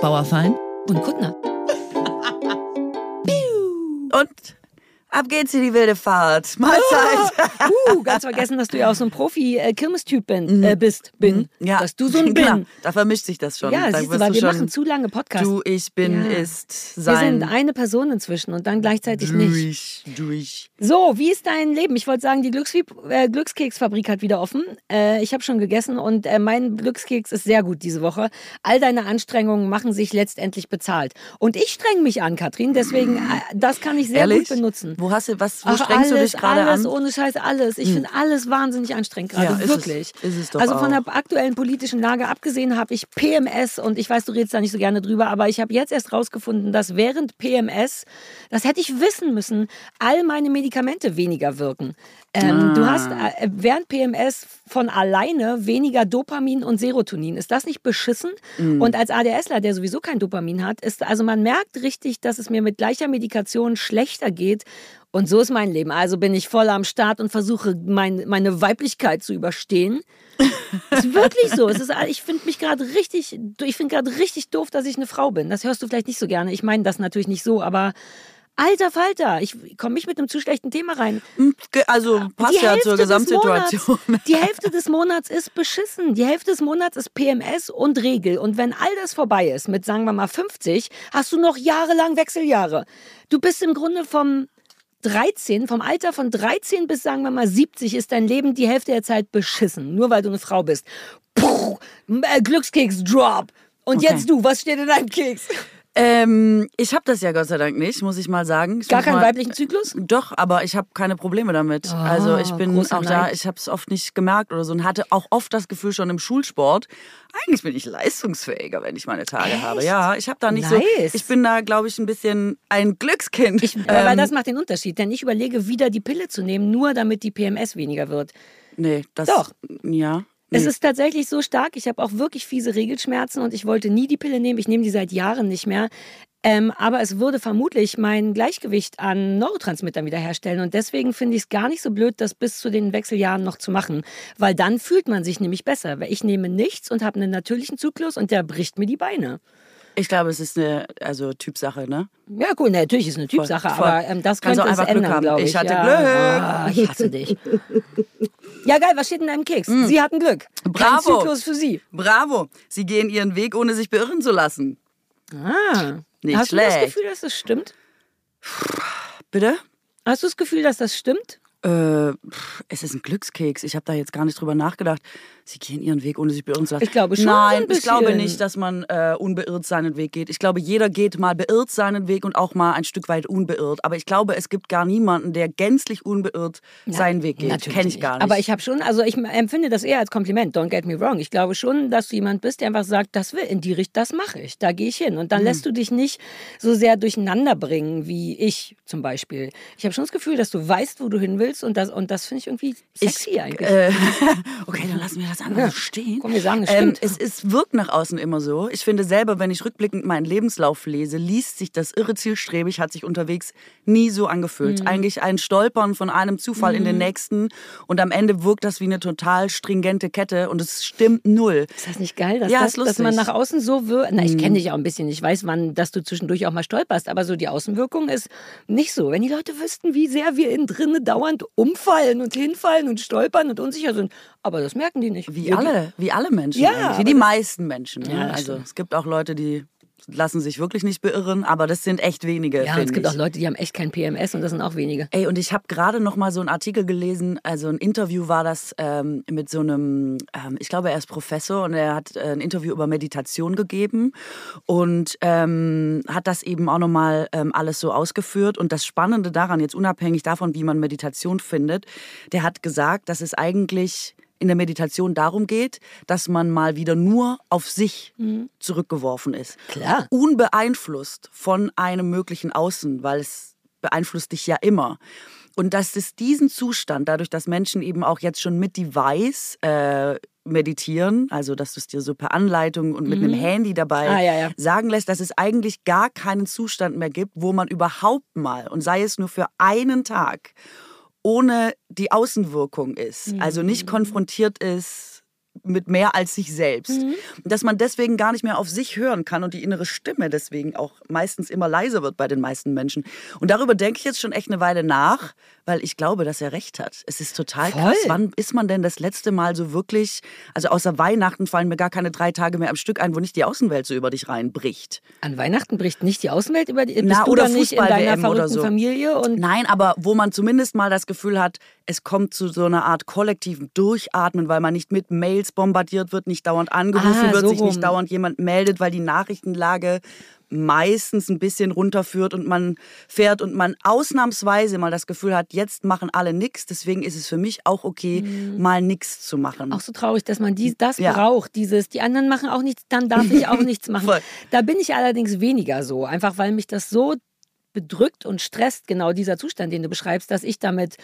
Bauerfein und Kuttner. Und Ab geht's in die wilde Fahrt. Mahlzeit. uh, ganz vergessen, dass du ja auch so ein Profi-Kirmestyp bin, äh, bist. Bin. Mhm. Ja. Dass du so ein Bin. da vermischt sich das schon. Ja, da siehst du, weil wir machen zu lange Podcasts. Du, ich bin, Ja. ist, wir sein. sind eine Person inzwischen und dann gleichzeitig nicht. durch, durch. So, wie ist dein Leben? Ich wollte sagen, die äh, Glückskeksfabrik hat wieder offen. Äh, ich habe schon gegessen und äh, mein Glückskeks ist sehr gut diese Woche. All deine Anstrengungen machen sich letztendlich bezahlt. Und ich streng mich an, Katrin, deswegen, äh, das kann ich sehr Ehrlich? gut benutzen. Wo hast du, was, wo Ach, strengst alles, du dich gerade an? Hm. ohne Scheiß, alles. Ich finde alles wahnsinnig anstrengend gerade, Ja, ist es. wirklich. Ist es doch also von auch. der aktuellen politischen Lage abgesehen habe ich PMS und ich weiß, du redest da nicht so gerne drüber, aber ich habe jetzt erst rausgefunden, dass während PMS, das hätte ich wissen müssen, all meine Medikamente weniger wirken. Ähm, Du hast Ah. äh, während PMS von alleine weniger Dopamin und Serotonin. Ist das nicht beschissen? Mm. Und als ADSler, der sowieso kein Dopamin hat, ist also man merkt richtig, dass es mir mit gleicher Medikation schlechter geht. Und so ist mein Leben. Also bin ich voll am Start und versuche mein, meine Weiblichkeit zu überstehen. ist wirklich so. Es ist, ich finde mich gerade richtig, ich finde gerade richtig doof, dass ich eine Frau bin. Das hörst du vielleicht nicht so gerne. Ich meine das natürlich nicht so, aber alter Falter, ich komme nicht mit einem zu schlechten Thema rein. Ge- Also passt Die ja Hälfte zur Gesamtsituation. Monats, die Hälfte des Monats ist beschissen. Die Hälfte des Monats ist PMS und Regel. Und wenn all das vorbei ist, mit sagen wir mal 50, hast du noch jahrelang Wechseljahre. Du bist im Grunde vom 13, vom Alter von 13 bis sagen wir mal 70 ist dein Leben die Hälfte der Zeit beschissen. Nur weil du eine Frau bist. Puh, äh, Glückskeks, Drop. Und Okay. jetzt du, was steht in deinem Keks? Ähm, ich habe das ja Gott sei Dank nicht, muss ich mal sagen. Ich Gar keinen mal, weiblichen Zyklus? Doch, aber ich habe keine Probleme damit. Ah, also ich bin auch da, ich habe es oft nicht gemerkt oder so und hatte auch oft das Gefühl schon im Schulsport, eigentlich bin ich leistungsfähiger, wenn ich meine Tage habe. Ja, ich habe da nicht Nice. so, ich bin da glaube ich ein bisschen ein Glückskind. Ich, weil Ähm, das macht den Unterschied. Denn ich überlege, wieder die Pille zu nehmen, nur damit die PMS weniger wird. nee, das Doch. Ja. Es nee. ist tatsächlich so stark. Ich habe auch wirklich fiese Regelschmerzen und ich wollte nie die Pille nehmen. Ich nehme die seit Jahren nicht mehr. Ähm, aber es würde vermutlich mein Gleichgewicht an Neurotransmittern wiederherstellen. Und deswegen finde ich es gar nicht so blöd, das bis zu den Wechseljahren noch zu machen. Weil dann fühlt man sich nämlich besser. Weil ich nehme nichts und habe einen natürlichen Zyklus und der bricht mir die Beine. Ich glaube, es ist eine also Typsache, ne? Ja, gut, natürlich ist eine Typsache, voll. aber ähm, das Kannst könnte auch es ändern, glaube ich. Ich hatte ja. Glück. Ah, ich hasse dich. Ja, geil, was steht in deinem Keks? Sie hatten Glück. Kein Mm. Bravo. Zyklus für Sie. Bravo. Sie gehen ihren Weg, ohne sich beirren zu lassen. Ah. Nicht Hast du das schlecht. Gefühl, dass das stimmt? Bitte? Hast du das Gefühl, dass das stimmt? Äh, es ist ein Glückskeks. Ich habe da jetzt gar nicht drüber nachgedacht. Sie gehen ihren Weg, ohne sich beirren zu lassen. Ich glaube schon Nein, ich glaube nicht, dass man äh, unbeirrt seinen Weg geht. Ich glaube, jeder geht mal beirrt seinen Weg und auch mal ein Stück weit unbeirrt. Aber ich glaube, es gibt gar niemanden, der gänzlich unbeirrt seinen Weg geht. Natürlich Kenne ich gar nicht. Aber ich habe schon, also ich empfinde das eher als Kompliment, don't get me wrong. Ich glaube schon, dass du jemand bist, der einfach sagt, das will in die Richtung, das mache ich, da gehe ich hin. Mhm. Und dann lässt du dich nicht so sehr durcheinander bringen, wie ich zum Beispiel. Ich habe schon das Gefühl, dass du weißt, wo du hin willst und das, und das finde ich irgendwie sexy ich, eigentlich. Äh, okay, dann lassen wir das einfach so stehen. Komm, wir sagen, es ähm, es ist, wirkt nach außen immer so. Ich finde selber, wenn ich rückblickend meinen Lebenslauf lese, liest sich das irre zielstrebig, hat sich unterwegs nie so Mhm. angefühlt. Eigentlich ein Stolpern von einem Zufall in den nächsten und am Ende wirkt das wie eine total stringente Kette und es stimmt null. Ist das nicht geil, dass, Ja, das, dass man nach außen so wirkt? Na, ich kenne dich auch ein bisschen. Ich weiß, wann, dass du zwischendurch auch mal stolperst. Aber so die Außenwirkung ist nicht so. Wenn die Leute wüssten, wie sehr wir innen drinnen dauernd umfallen und hinfallen und stolpern und unsicher sind. Aber das merken die nicht. Wie alle, wie alle Menschen. Ja, eigentlich. wie die meisten Menschen. Ne? Ja, also es gibt auch Leute, die lassen sich wirklich nicht beirren, aber das sind echt wenige. Ja, es gibt ich. auch Leute, die haben echt kein PMS und das sind auch wenige. Ey, und ich habe gerade noch mal so einen Artikel gelesen, also ein Interview war das ähm, mit so einem, ähm, ich glaube, er ist Professor und er hat äh, ein Interview über Meditation gegeben und ähm, hat das eben auch noch mal ähm, alles so ausgeführt. Und das Spannende daran, jetzt unabhängig davon, wie man Meditation findet, der hat gesagt, dass es eigentlich in der Meditation darum geht, dass man mal wieder nur auf sich zurückgeworfen ist. Klar. Unbeeinflusst von einem möglichen Außen, weil es beeinflusst dich ja immer. Und dass es diesen Zustand, dadurch, dass Menschen eben auch jetzt schon mit Device äh, meditieren, also dass du es dir so per Anleitung und mit einem Handy dabei Ah, ja, ja. sagen lässt, dass es eigentlich gar keinen Zustand mehr gibt, wo man überhaupt mal, und sei es nur für einen Tag, ohne die Außenwirkung ist, also nicht konfrontiert ist mit mehr als sich selbst. Mhm. Dass man deswegen gar nicht mehr auf sich hören kann und die innere Stimme deswegen auch meistens immer leiser wird bei den meisten Menschen. Und darüber denke ich jetzt schon echt eine Weile nach, weil ich glaube, dass er recht hat. Es ist total Voll. krass. Wann ist man denn das letzte Mal so wirklich, also außer Weihnachten fallen mir gar keine drei Tage mehr am Stück ein, wo nicht die Außenwelt so über dich reinbricht. An Weihnachten bricht nicht die Außenwelt über dich? Na, oder deiner verrückten so. Familie? Und Nein, aber wo man zumindest mal das Gefühl hat, es kommt zu so einer Art kollektiven Durchatmen, weil man nicht mit Mails bombardiert wird, nicht dauernd angerufen ah, wird, so sich rum. nicht dauernd jemand meldet, weil die Nachrichtenlage meistens ein bisschen runterführt und man fährt und man ausnahmsweise mal das Gefühl hat, jetzt machen alle nichts. Deswegen ist es für mich auch okay, mhm. mal nichts zu machen. Auch so traurig, dass man dies, das ja. braucht, dieses, die anderen machen auch nichts, dann darf ich auch nichts machen. Da bin ich allerdings weniger so, einfach weil mich das so bedrückt und stresst, genau dieser Zustand, den du beschreibst, dass ich damit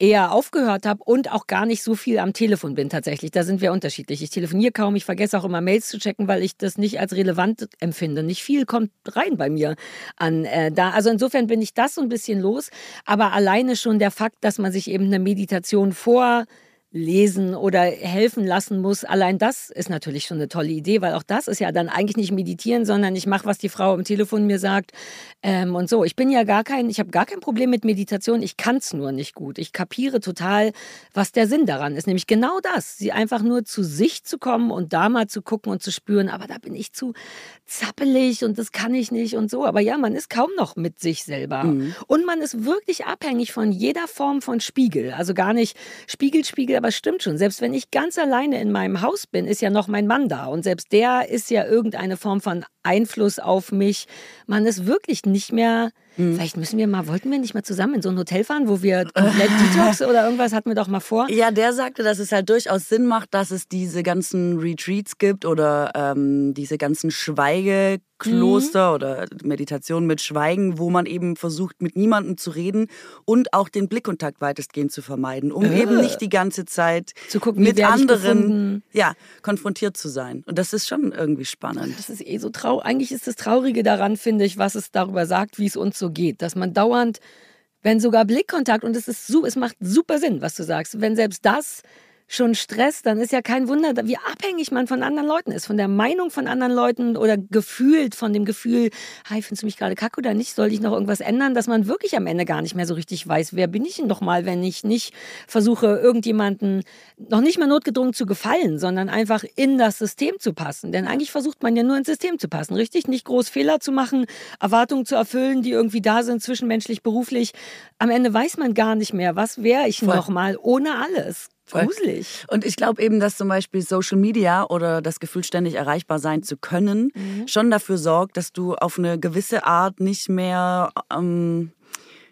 eher aufgehört habe und auch gar nicht so viel am Telefon bin tatsächlich. Da sind wir unterschiedlich. Ich telefoniere kaum, ich vergesse auch immer Mails zu checken, weil ich das nicht als relevant empfinde. Nicht viel kommt rein bei mir an äh, da. Also insofern bin ich das so ein bisschen los. Aber alleine schon der Fakt, dass man sich eben eine Meditation vor lesen oder helfen lassen muss. Allein das ist natürlich schon eine tolle Idee, weil auch das ist ja dann eigentlich nicht meditieren, sondern ich mache, was die Frau am Telefon mir sagt ähm, und so. Ich bin ja gar kein, ich habe gar kein Problem mit Meditation. Ich kann es nur nicht gut. Ich kapiere total, was der Sinn daran ist, nämlich genau das, sie einfach nur zu sich zu kommen und da mal zu gucken und zu spüren. Aber da bin ich zu zappelig und das kann ich nicht und so. Aber ja, man ist kaum noch mit sich selber mhm. und man ist wirklich abhängig von jeder Form von Spiegel. Also gar nicht Spiegel, Spiegel aber es stimmt schon. Selbst wenn ich ganz alleine in meinem Haus bin, ist ja noch mein Mann da. Und selbst der ist ja irgendeine Form von Einfluss auf mich. Man ist wirklich nicht mehr Mhm. Vielleicht müssen wir mal, wollten wir nicht mal zusammen in so ein Hotel fahren, wo wir komplett Detox oder irgendwas hatten wir doch mal vor. Ja, der sagte, dass es halt durchaus Sinn macht, dass es diese ganzen Retreats gibt oder ähm, diese ganzen Schweigekloster mhm. oder Meditationen mit Schweigen, wo man eben versucht, mit niemandem zu reden und auch den Blickkontakt weitestgehend zu vermeiden, um äh. eben nicht die ganze Zeit gucken, mit anderen ja, konfrontiert zu sein. Und das ist schon irgendwie spannend. Das ist eh so traurig. Eigentlich ist das Traurige daran, finde ich, was es darüber sagt, wie es uns so geht, dass man dauernd, wenn sogar Blickkontakt, und es ist so, es macht super Sinn, was du sagst, wenn selbst das schon Stress, dann ist ja kein Wunder, wie abhängig man von anderen Leuten ist, von der Meinung von anderen Leuten oder gefühlt von dem Gefühl, hi, findest du mich gerade kacke oder nicht, soll ich noch irgendwas ändern, dass man wirklich am Ende gar nicht mehr so richtig weiß, wer bin ich denn doch mal, wenn ich nicht versuche, irgendjemanden noch nicht mal notgedrungen zu gefallen, sondern einfach in das System zu passen. Denn eigentlich versucht man ja nur ins System zu passen, richtig? Nicht groß Fehler zu machen, Erwartungen zu erfüllen, die irgendwie da sind, zwischenmenschlich, beruflich. Am Ende weiß man gar nicht mehr, was wäre ich noch mal ohne alles. Gruselig. Und ich glaube eben, dass zum Beispiel Social Media oder das Gefühl, ständig erreichbar sein zu können, mhm. schon dafür sorgt, dass du auf eine gewisse Art nicht mehr ähm,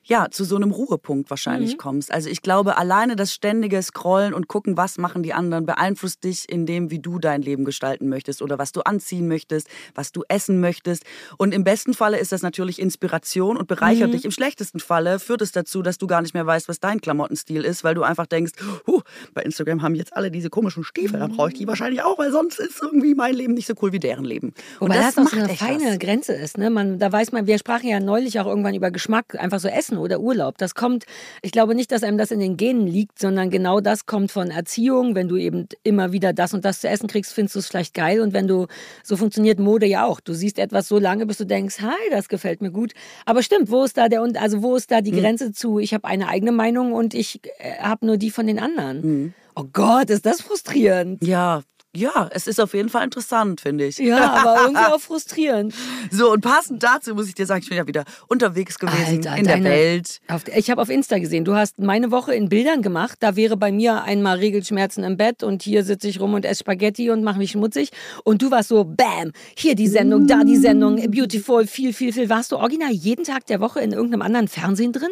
ja, zu so einem Ruhepunkt wahrscheinlich mhm. kommst. Also ich glaube, alleine das ständige Scrollen und gucken, was machen die anderen, beeinflusst dich in dem, wie du dein Leben gestalten möchtest oder was du anziehen möchtest, was du essen möchtest. Und im besten Falle ist das natürlich Inspiration und bereichert mhm. dich. Im schlechtesten Falle führt es dazu, dass du gar nicht mehr weißt, was dein Klamottenstil ist, weil du einfach denkst, huh, bei Instagram haben jetzt alle diese komischen Stiefel, dann brauche ich die wahrscheinlich auch, weil sonst ist irgendwie mein Leben nicht so cool wie deren Leben. Und Wobei das, das auch so eine feine was. Grenze ist. Ne? Man, da weiß man, wir sprachen ja neulich auch irgendwann über Geschmack, einfach so Essen oder Urlaub. Das kommt, ich glaube nicht, dass einem das in den Genen liegt, sondern genau das kommt von Erziehung. Wenn du eben immer wieder das und das zu essen kriegst, findest du es vielleicht geil. Und wenn du, so funktioniert Mode ja auch. Du siehst etwas so lange, bis du denkst, hi, das gefällt mir gut. Aber stimmt, wo ist da der, also wo ist da die mhm. Grenze zu, ich habe eine eigene Meinung und ich äh, habe nur die von den anderen? Mhm. Oh Gott, ist das frustrierend. Ja, ja, es ist auf jeden Fall interessant, finde ich. Ja, aber irgendwie auch frustrierend. So, und passend dazu muss ich dir sagen, ich bin ja wieder unterwegs gewesen Alter, in der Welt. Auf, ich habe auf Insta gesehen, du hast meine Woche in Bildern gemacht. Da wäre bei mir einmal Regelschmerzen im Bett und hier sitze ich rum und esse Spaghetti und mache mich schmutzig. Und du warst so, bam, hier die Sendung, da die Sendung, beautiful, viel, viel, viel. Warst du original jeden Tag der Woche in irgendeinem anderen Fernsehen drin?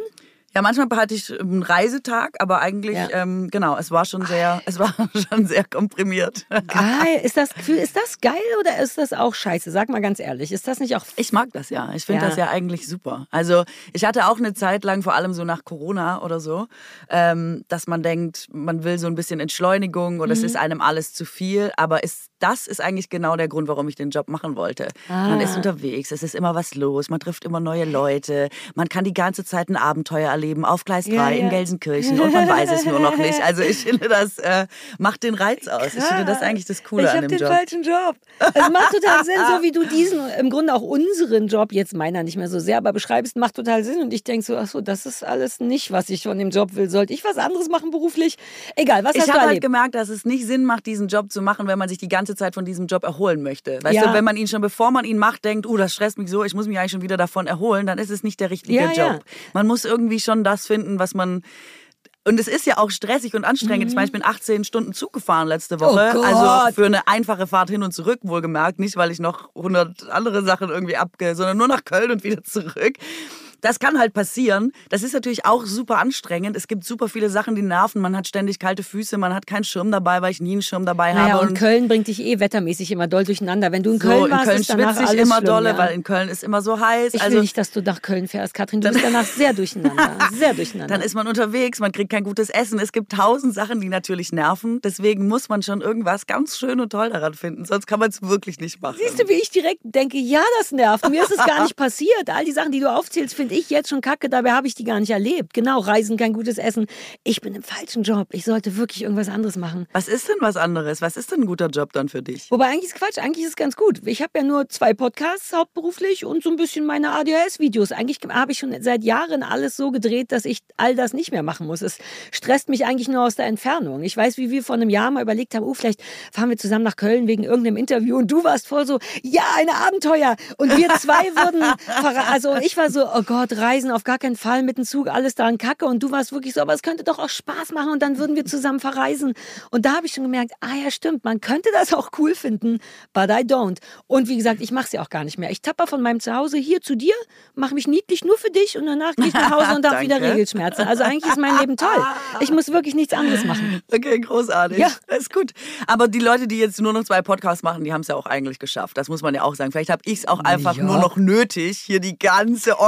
Ja, manchmal hatte ich einen Reisetag, aber eigentlich, ja. ähm, genau, es war schon sehr, es war schon sehr komprimiert. Geil. Ist das ist das geil oder ist das auch scheiße? Sag mal ganz ehrlich, ist das nicht auch. Ich mag das ja. Ich finde ja. das ja eigentlich super. Also, ich hatte auch eine Zeit lang, vor allem so nach Corona oder so, ähm, dass man denkt, man will so ein bisschen Entschleunigung oder mhm. es ist einem alles zu viel, aber es das ist eigentlich genau der Grund, warum ich den Job machen wollte. Ah. Man ist ah. unterwegs, es ist immer was los, man trifft immer neue Leute, man kann die ganze Zeit ein Abenteuer erleben auf Gleis 3 ja, ja. in Gelsenkirchen und man weiß es nur noch nicht. Also ich finde, das äh, macht den Reiz aus. Ich finde das eigentlich das Coole ich an dem Job. Ich habe den falschen Job. Es macht total Sinn, so wie du diesen, im Grunde auch unseren Job, jetzt meiner nicht mehr so sehr, aber beschreibst, macht total Sinn. Und ich denke so, ach so, das ist alles nicht, was ich von dem Job will. Sollte ich was anderes machen beruflich? Egal, was ich hast du Ich habe halt gemerkt, dass es nicht Sinn macht, diesen Job zu machen, wenn man sich die ganze Zeit von diesem Job erholen möchte. Weißt ja. du, wenn man ihn schon, bevor man ihn macht, denkt, uh, das stresst mich so, ich muss mich eigentlich schon wieder davon erholen, dann ist es nicht der richtige ja, Job. Man muss irgendwie schon das finden, was man und es ist ja auch stressig und anstrengend. Mhm. Ich meine, ich bin 18 Stunden Zug gefahren letzte Woche. Oh also für eine einfache Fahrt hin und zurück, wohlgemerkt. Nicht, weil ich noch 100 andere Sachen irgendwie abgehe, sondern nur nach Köln und wieder zurück. Das kann halt passieren. Das ist natürlich auch super anstrengend. Es gibt super viele Sachen, die nerven. Man hat ständig kalte Füße, man hat keinen Schirm dabei, weil ich nie einen Schirm dabei naja, habe. Und, und Köln bringt dich eh wettermäßig immer doll durcheinander. Wenn du in Köln so, warst, in Köln ist danach ich alles immer schlimm, dolle, ja. weil in Köln ist immer so heiß. Ich also, will nicht, dass du nach Köln fährst, Katrin. Du bist danach sehr durcheinander. Sehr durcheinander. Dann ist man unterwegs, man kriegt kein gutes Essen. Es gibt tausend Sachen, die natürlich nerven. Deswegen muss man schon irgendwas ganz schön und toll daran finden. Sonst kann man es wirklich nicht machen. Siehst du, wie ich direkt denke, ja, das nervt. Mir ist es gar nicht passiert. All die Sachen, die du aufzählst, finde ich jetzt schon kacke. Dabei habe ich die gar nicht erlebt. Genau, Reisen, kein gutes Essen. Ich bin im falschen Job. Ich sollte wirklich irgendwas anderes machen. Was ist denn was anderes? Was ist denn ein guter Job dann für dich? Wobei eigentlich ist Quatsch. Eigentlich ist es ganz gut. Ich habe ja nur zwei Podcasts hauptberuflich und so ein bisschen meine ADHS-Videos. Eigentlich habe ich schon seit Jahren alles so gedreht, dass ich all das nicht mehr machen muss. Es stresst mich eigentlich nur aus der Entfernung. Ich weiß, wie wir vor einem Jahr mal überlegt haben, oh, vielleicht fahren wir zusammen nach Köln wegen irgendeinem Interview und du warst voll so, ja, ein Abenteuer. Und wir zwei würden, also ich war so, oh Gott, Reisen auf gar keinen Fall mit dem Zug, alles daran kacke. Und du warst wirklich so, aber es könnte doch auch Spaß machen und dann würden wir zusammen verreisen. Und da habe ich schon gemerkt, ah ja, stimmt, man könnte das auch cool finden, but I don't. Und wie gesagt, ich mache es ja auch gar nicht mehr. Ich tapper von meinem Zuhause hier zu dir, mache mich niedlich nur für dich und danach gehe ich nach Hause und habe wieder Regelschmerzen. Also eigentlich ist mein Leben toll. Ich muss wirklich nichts anderes machen. Okay, großartig. Ja. Das ist gut. Aber die Leute, die jetzt nur noch zwei Podcasts machen, die haben es ja auch eigentlich geschafft. Das muss man ja auch sagen. Vielleicht habe ich es auch einfach ja. nur noch nötig, hier die ganze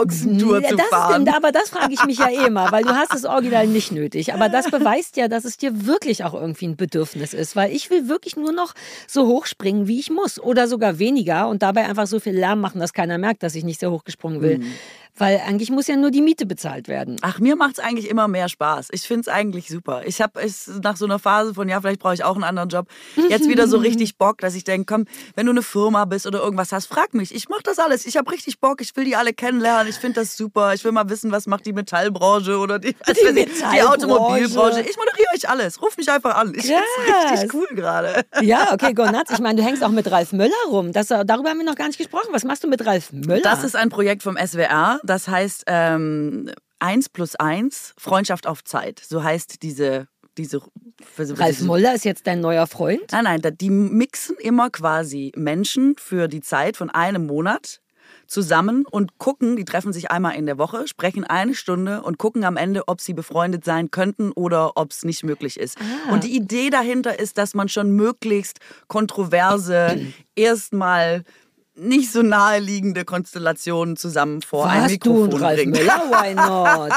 Ochsentour ja, zu fahren. Ist, aber das frage ich mich ja eh mal, weil du hast es original nicht nötig. Aber das beweist ja, dass es dir wirklich auch irgendwie ein Bedürfnis ist, weil ich will wirklich nur noch so hoch springen, wie ich muss oder sogar weniger und dabei einfach so viel Lärm machen, dass keiner merkt, dass ich nicht sehr hoch gesprungen will. Mhm. Weil eigentlich muss ja nur die Miete bezahlt werden. Ach, mir macht es eigentlich immer mehr Spaß. Ich finde es eigentlich super. Ich habe nach so einer Phase von, ja, vielleicht brauche ich auch einen anderen Job, jetzt wieder so richtig Bock, dass ich denke, komm, wenn du eine Firma bist oder irgendwas hast, frag mich. Ich mache das alles. Ich habe richtig Bock. Ich will die alle kennenlernen. Ich finde das super. Ich will mal wissen, was macht die Metallbranche oder die, die, die Automobilbranche. Ich moderiere euch alles. Ruf mich einfach an. Ich finde es richtig cool gerade. Ja, okay, Gonatz. Ich meine, du hängst auch mit Ralf Möller rum. Das, darüber haben wir noch gar nicht gesprochen. Was machst du mit Ralf Möller? Das ist ein Projekt vom SWR das heißt ähm, 1 plus 1, Freundschaft auf Zeit. So heißt diese diese, Ralf Moller ist jetzt dein neuer Freund? Nein, nein, die mixen immer quasi Menschen für die Zeit von einem Monat zusammen und gucken, die treffen sich einmal in der Woche, sprechen eine Stunde und gucken am Ende, ob sie befreundet sein könnten oder ob es nicht möglich ist. Ah. Und die Idee dahinter ist, dass man schon möglichst kontroverse, erstmal nicht so naheliegende Konstellationen zusammen vor Was, ein Mikrofon du und Ralf. Müller, why not?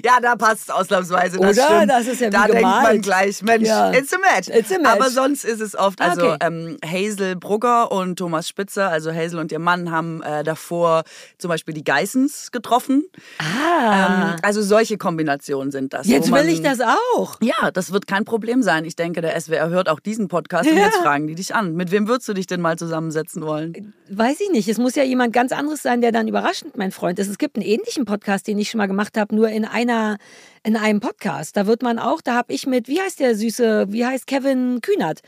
ja, da passt ausnahmsweise. Das Oder? Stimmt. Das ist ja wie Da gemalt. denkt man gleich, Mensch, ja. it's, a match. it's a match. Aber sonst ist es oft, also okay. ähm, Hazel Brugger und Thomas Spitzer, also Hazel und ihr Mann, haben äh, davor zum Beispiel die Geissens getroffen. Ah. Ähm, also solche Kombinationen sind das. Jetzt man, will ich das auch. Ja, das wird kein Problem sein. Ich denke, der SWR hört auch diesen Podcast ja. und jetzt fragen die dich an. Mit wem würdest du dich denn mal zusammensetzen wollen? Weiß ich nicht. Es muss ja jemand ganz anderes sein, der dann überraschend mein Freund ist. Es gibt einen ähnlichen Podcast, den ich schon mal gemacht habe, nur in einer in einem Podcast. Da wird man auch, da habe ich mit, wie heißt der süße, wie heißt Kevin Kühnert?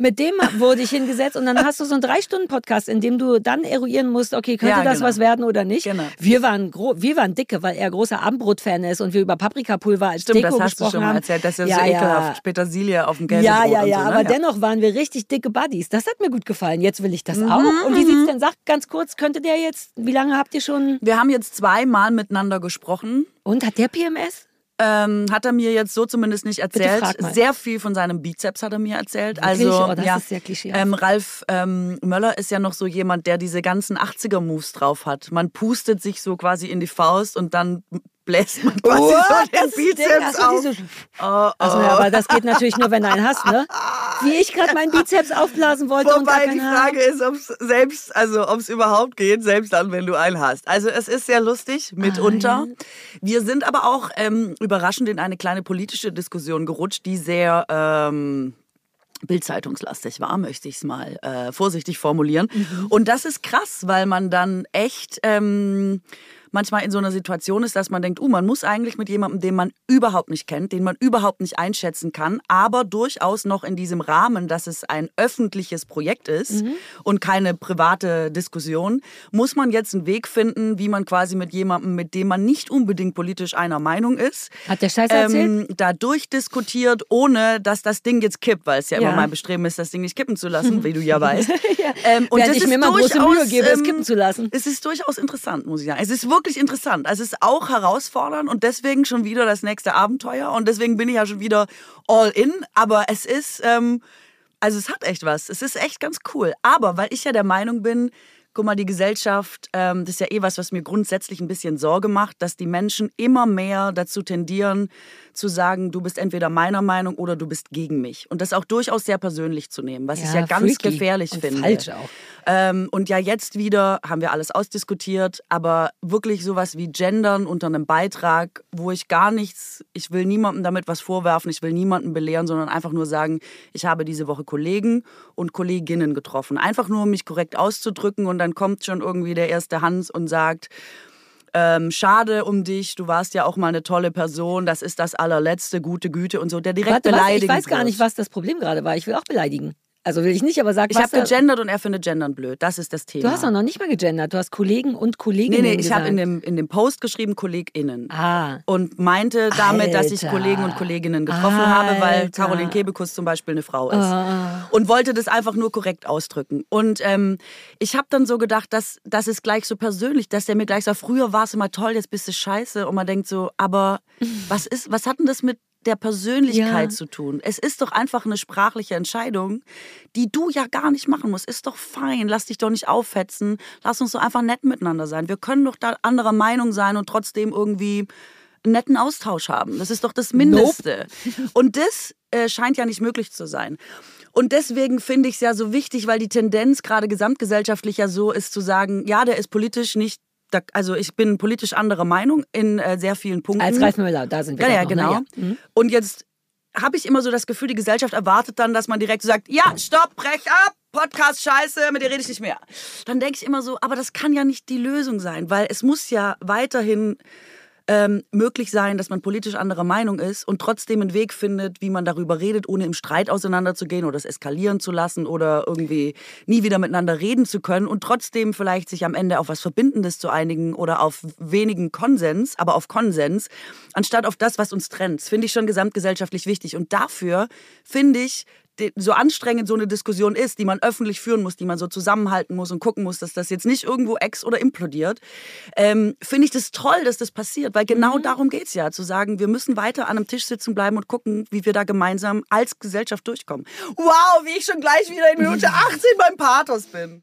Mit dem wurde ich hingesetzt und dann hast du so einen Drei-Stunden-Podcast, in dem du dann eruieren musst, okay, könnte ja, das genau. was werden oder nicht. Genau. Wir, waren wir waren dicke, weil er großer Abendbrot-Fan ist und wir über Paprikapulver als Stimmt, Deko das hast du schon mal erzählt, das ist ja, so ekelhaft. Petersilie auf dem Käsebrot Ja, ja, ja, so, ne? aber dennoch waren wir richtig dicke Buddies. Das hat mir gut gefallen. Jetzt will ich das mhm, auch. Und wie sieht's mhm. denn? Sag ganz kurz, könnte der jetzt, wie lange habt ihr schon? Wir haben jetzt zweimal miteinander gesprochen. Und hat der PMS? Ähm, hat er mir jetzt so zumindest nicht erzählt. Sehr viel von seinem Bizeps hat er mir erzählt. Wirklich? Also, oh, das ja, ist sehr klischee. Ähm, Ralf ähm, Möller ist ja noch so jemand, der diese ganzen 80er-Moves drauf hat. Man pustet sich so quasi in die Faust und dann bläst man quasi What? so den Das- Bizeps das- auf. diese- Oh, Also, ja, aber das geht natürlich nur, wenn du einen hast, ne? Wie ich gerade meinen Bizeps aufblasen wollte und Wobei keinen die. Frage ist, ob es selbst, also ob es überhaupt geht, selbst dann, wenn du einen hast. Also es ist sehr lustig, mitunter. Wir sind aber auch ähm, überraschend in eine kleine politische Diskussion gerutscht, die sehr ähm, Bildzeitungslastig war, möchte ich es mal äh, vorsichtig formulieren. Und das ist krass, weil man dann echt ähm, manchmal in so einer Situation ist, dass man denkt, uh, man muss eigentlich mit jemandem, den man überhaupt nicht kennt, den man überhaupt nicht einschätzen kann, aber durchaus noch in diesem Rahmen, dass es ein öffentliches Projekt ist und keine private Diskussion, muss man jetzt einen Weg finden, wie man quasi mit jemandem, mit dem man nicht unbedingt politisch einer Meinung ist, Hat der erzählt? ähm, da durchdiskutiert, ohne dass das Ding jetzt kippt, weil es ja, Ja. immer mein Bestreben ist, das Ding nicht kippen zu lassen, wie du ja weißt. ähm, Während ich mir immer große Mühe gebe, es kippen zu lassen. Es ist durchaus interessant, muss ich sagen. Es ist wirklich interessant. Also es ist auch herausfordernd und deswegen schon wieder das nächste Abenteuer und deswegen bin ich ja schon wieder all in. Aber es ist, ähm, also es hat echt was. Es ist echt ganz cool. Aber weil ich ja der Meinung bin, guck mal, die Gesellschaft, ähm, das ist ja eh was, was mir grundsätzlich ein bisschen Sorge macht, dass die Menschen immer mehr dazu tendieren, zu sagen, du bist entweder meiner Meinung oder du bist gegen mich. Und das auch durchaus sehr persönlich zu nehmen, was ich ja ganz gefährlich finde. Falsch auch. Ähm, und ja, jetzt wieder haben wir alles ausdiskutiert, aber wirklich sowas wie Gendern unter einem Beitrag, wo ich gar nichts, ich will niemandem damit was vorwerfen, ich will niemanden belehren, sondern einfach nur sagen, ich habe diese Woche Kollegen und Kolleginnen getroffen. Einfach nur, um mich korrekt auszudrücken und dann kommt schon irgendwie der erste Hans und sagt, ähm, schade um dich, du warst ja auch mal eine tolle Person, das ist das allerletzte, gute Güte und so, der direkt Warte, beleidigt Ich weiß gar nicht, was das Problem gerade war. Ich will auch beleidigen. Also will ich nicht, aber sag Ich habe gegendert und er findet Gendern blöd. Das ist das Thema. Du hast doch noch nicht mal gegendert. Du hast Kollegen und Nee, Kolleginnen nee, ich gesagt. habe in dem, in dem Post geschrieben KollegInnen. Ah. Und meinte damit, dass ich Alter. Kollegen und Kolleginnen getroffen habe, weil Alter. Caroline Kebekus zum Beispiel eine Frau ist. Ah. Und wollte das einfach nur korrekt ausdrücken. Und ähm, ich habe dann so gedacht, dass das ist gleich so persönlich, dass der mir gleich sagt, früher war es immer toll, jetzt bist du scheiße. Und man denkt so, aber was ist, was hat denn das mit der Persönlichkeit Ja. zu tun? Es ist doch einfach eine sprachliche Entscheidung, die du ja gar nicht machen musst. Ist doch fein, lass dich doch nicht aufhetzen, lass uns doch einfach nett miteinander sein. Wir können doch da anderer Meinung sein und trotzdem irgendwie einen netten Austausch haben. Das ist doch das Mindeste. Und das äh, scheint ja nicht möglich zu sein. Und deswegen finde ich es ja so wichtig, weil die Tendenz gerade gesamtgesellschaftlich ja so ist zu sagen, ja, der ist politisch nicht, da, also ich bin politisch anderer Meinung in äh, sehr vielen Punkten. Als Ralf Müller, da sind wir Ja, ja, noch, genau. ne? Ja. Mhm. Und jetzt habe ich immer so das Gefühl, die Gesellschaft erwartet dann, dass man direkt sagt, ja, stopp, brech ab, Podcast scheiße, mit dir rede ich nicht mehr. Dann denke ich immer so, aber das kann ja nicht die Lösung sein, weil es muss ja weiterhin ähm, möglich sein, dass man politisch anderer Meinung ist und trotzdem einen Weg findet, wie man darüber redet, ohne im Streit auseinanderzugehen oder es eskalieren zu lassen oder irgendwie nie wieder miteinander reden zu können und trotzdem vielleicht sich am Ende auf was Verbindendes zu einigen oder auf wenigen Konsens, aber auf Konsens, anstatt auf das, was uns trennt. Finde ich schon gesamtgesellschaftlich wichtig. Und dafür finde ich, so anstrengend so eine Diskussion ist, die man öffentlich führen muss, die man so zusammenhalten muss und gucken muss, dass das jetzt nicht irgendwo ex- oder implodiert, ähm, finde ich das toll, dass das passiert, weil genau darum geht's ja, zu sagen, wir müssen weiter an einem Tisch sitzen bleiben und gucken, wie wir da gemeinsam als Gesellschaft durchkommen. Wow, wie ich schon gleich wieder in Minute 18 beim Pathos bin.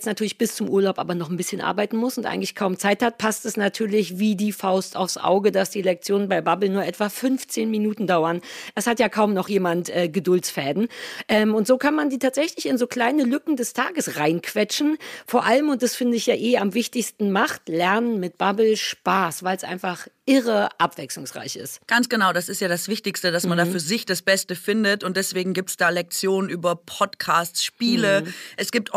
jetzt natürlich bis zum Urlaub aber noch ein bisschen arbeiten muss und eigentlich kaum Zeit hat, passt es natürlich wie die Faust aufs Auge, dass die Lektionen bei Bubble nur etwa 15 Minuten dauern. Es hat ja kaum noch jemand äh, Geduldsfäden. Ähm, und so kann man die tatsächlich in so kleine Lücken des Tages reinquetschen. Vor allem, und das finde ich ja eh am wichtigsten, macht Lernen mit Bubble Spaß, weil es einfach irre abwechslungsreich ist. Ganz genau, das ist ja das Wichtigste, dass man mhm. da für sich das Beste findet und deswegen gibt es da Lektionen über Podcasts, Spiele, mhm. es gibt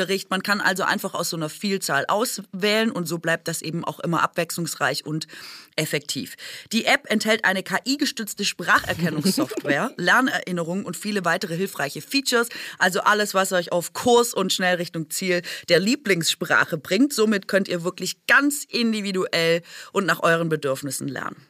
Online-Gruppenunterricht, man kann also einfach aus so einer Vielzahl auswählen und so bleibt das eben auch immer abwechslungsreich und effektiv. Die App enthält eine KI-gestützte Spracherkennungssoftware, Lernerinnerungen und viele weitere hilfreiche Features, also alles, was euch auf Kurs und schnell Richtung Ziel der Lieblingssprache bringt. Somit könnt ihr wirklich ganz individuell und nach euren Bedürfnissen lernen.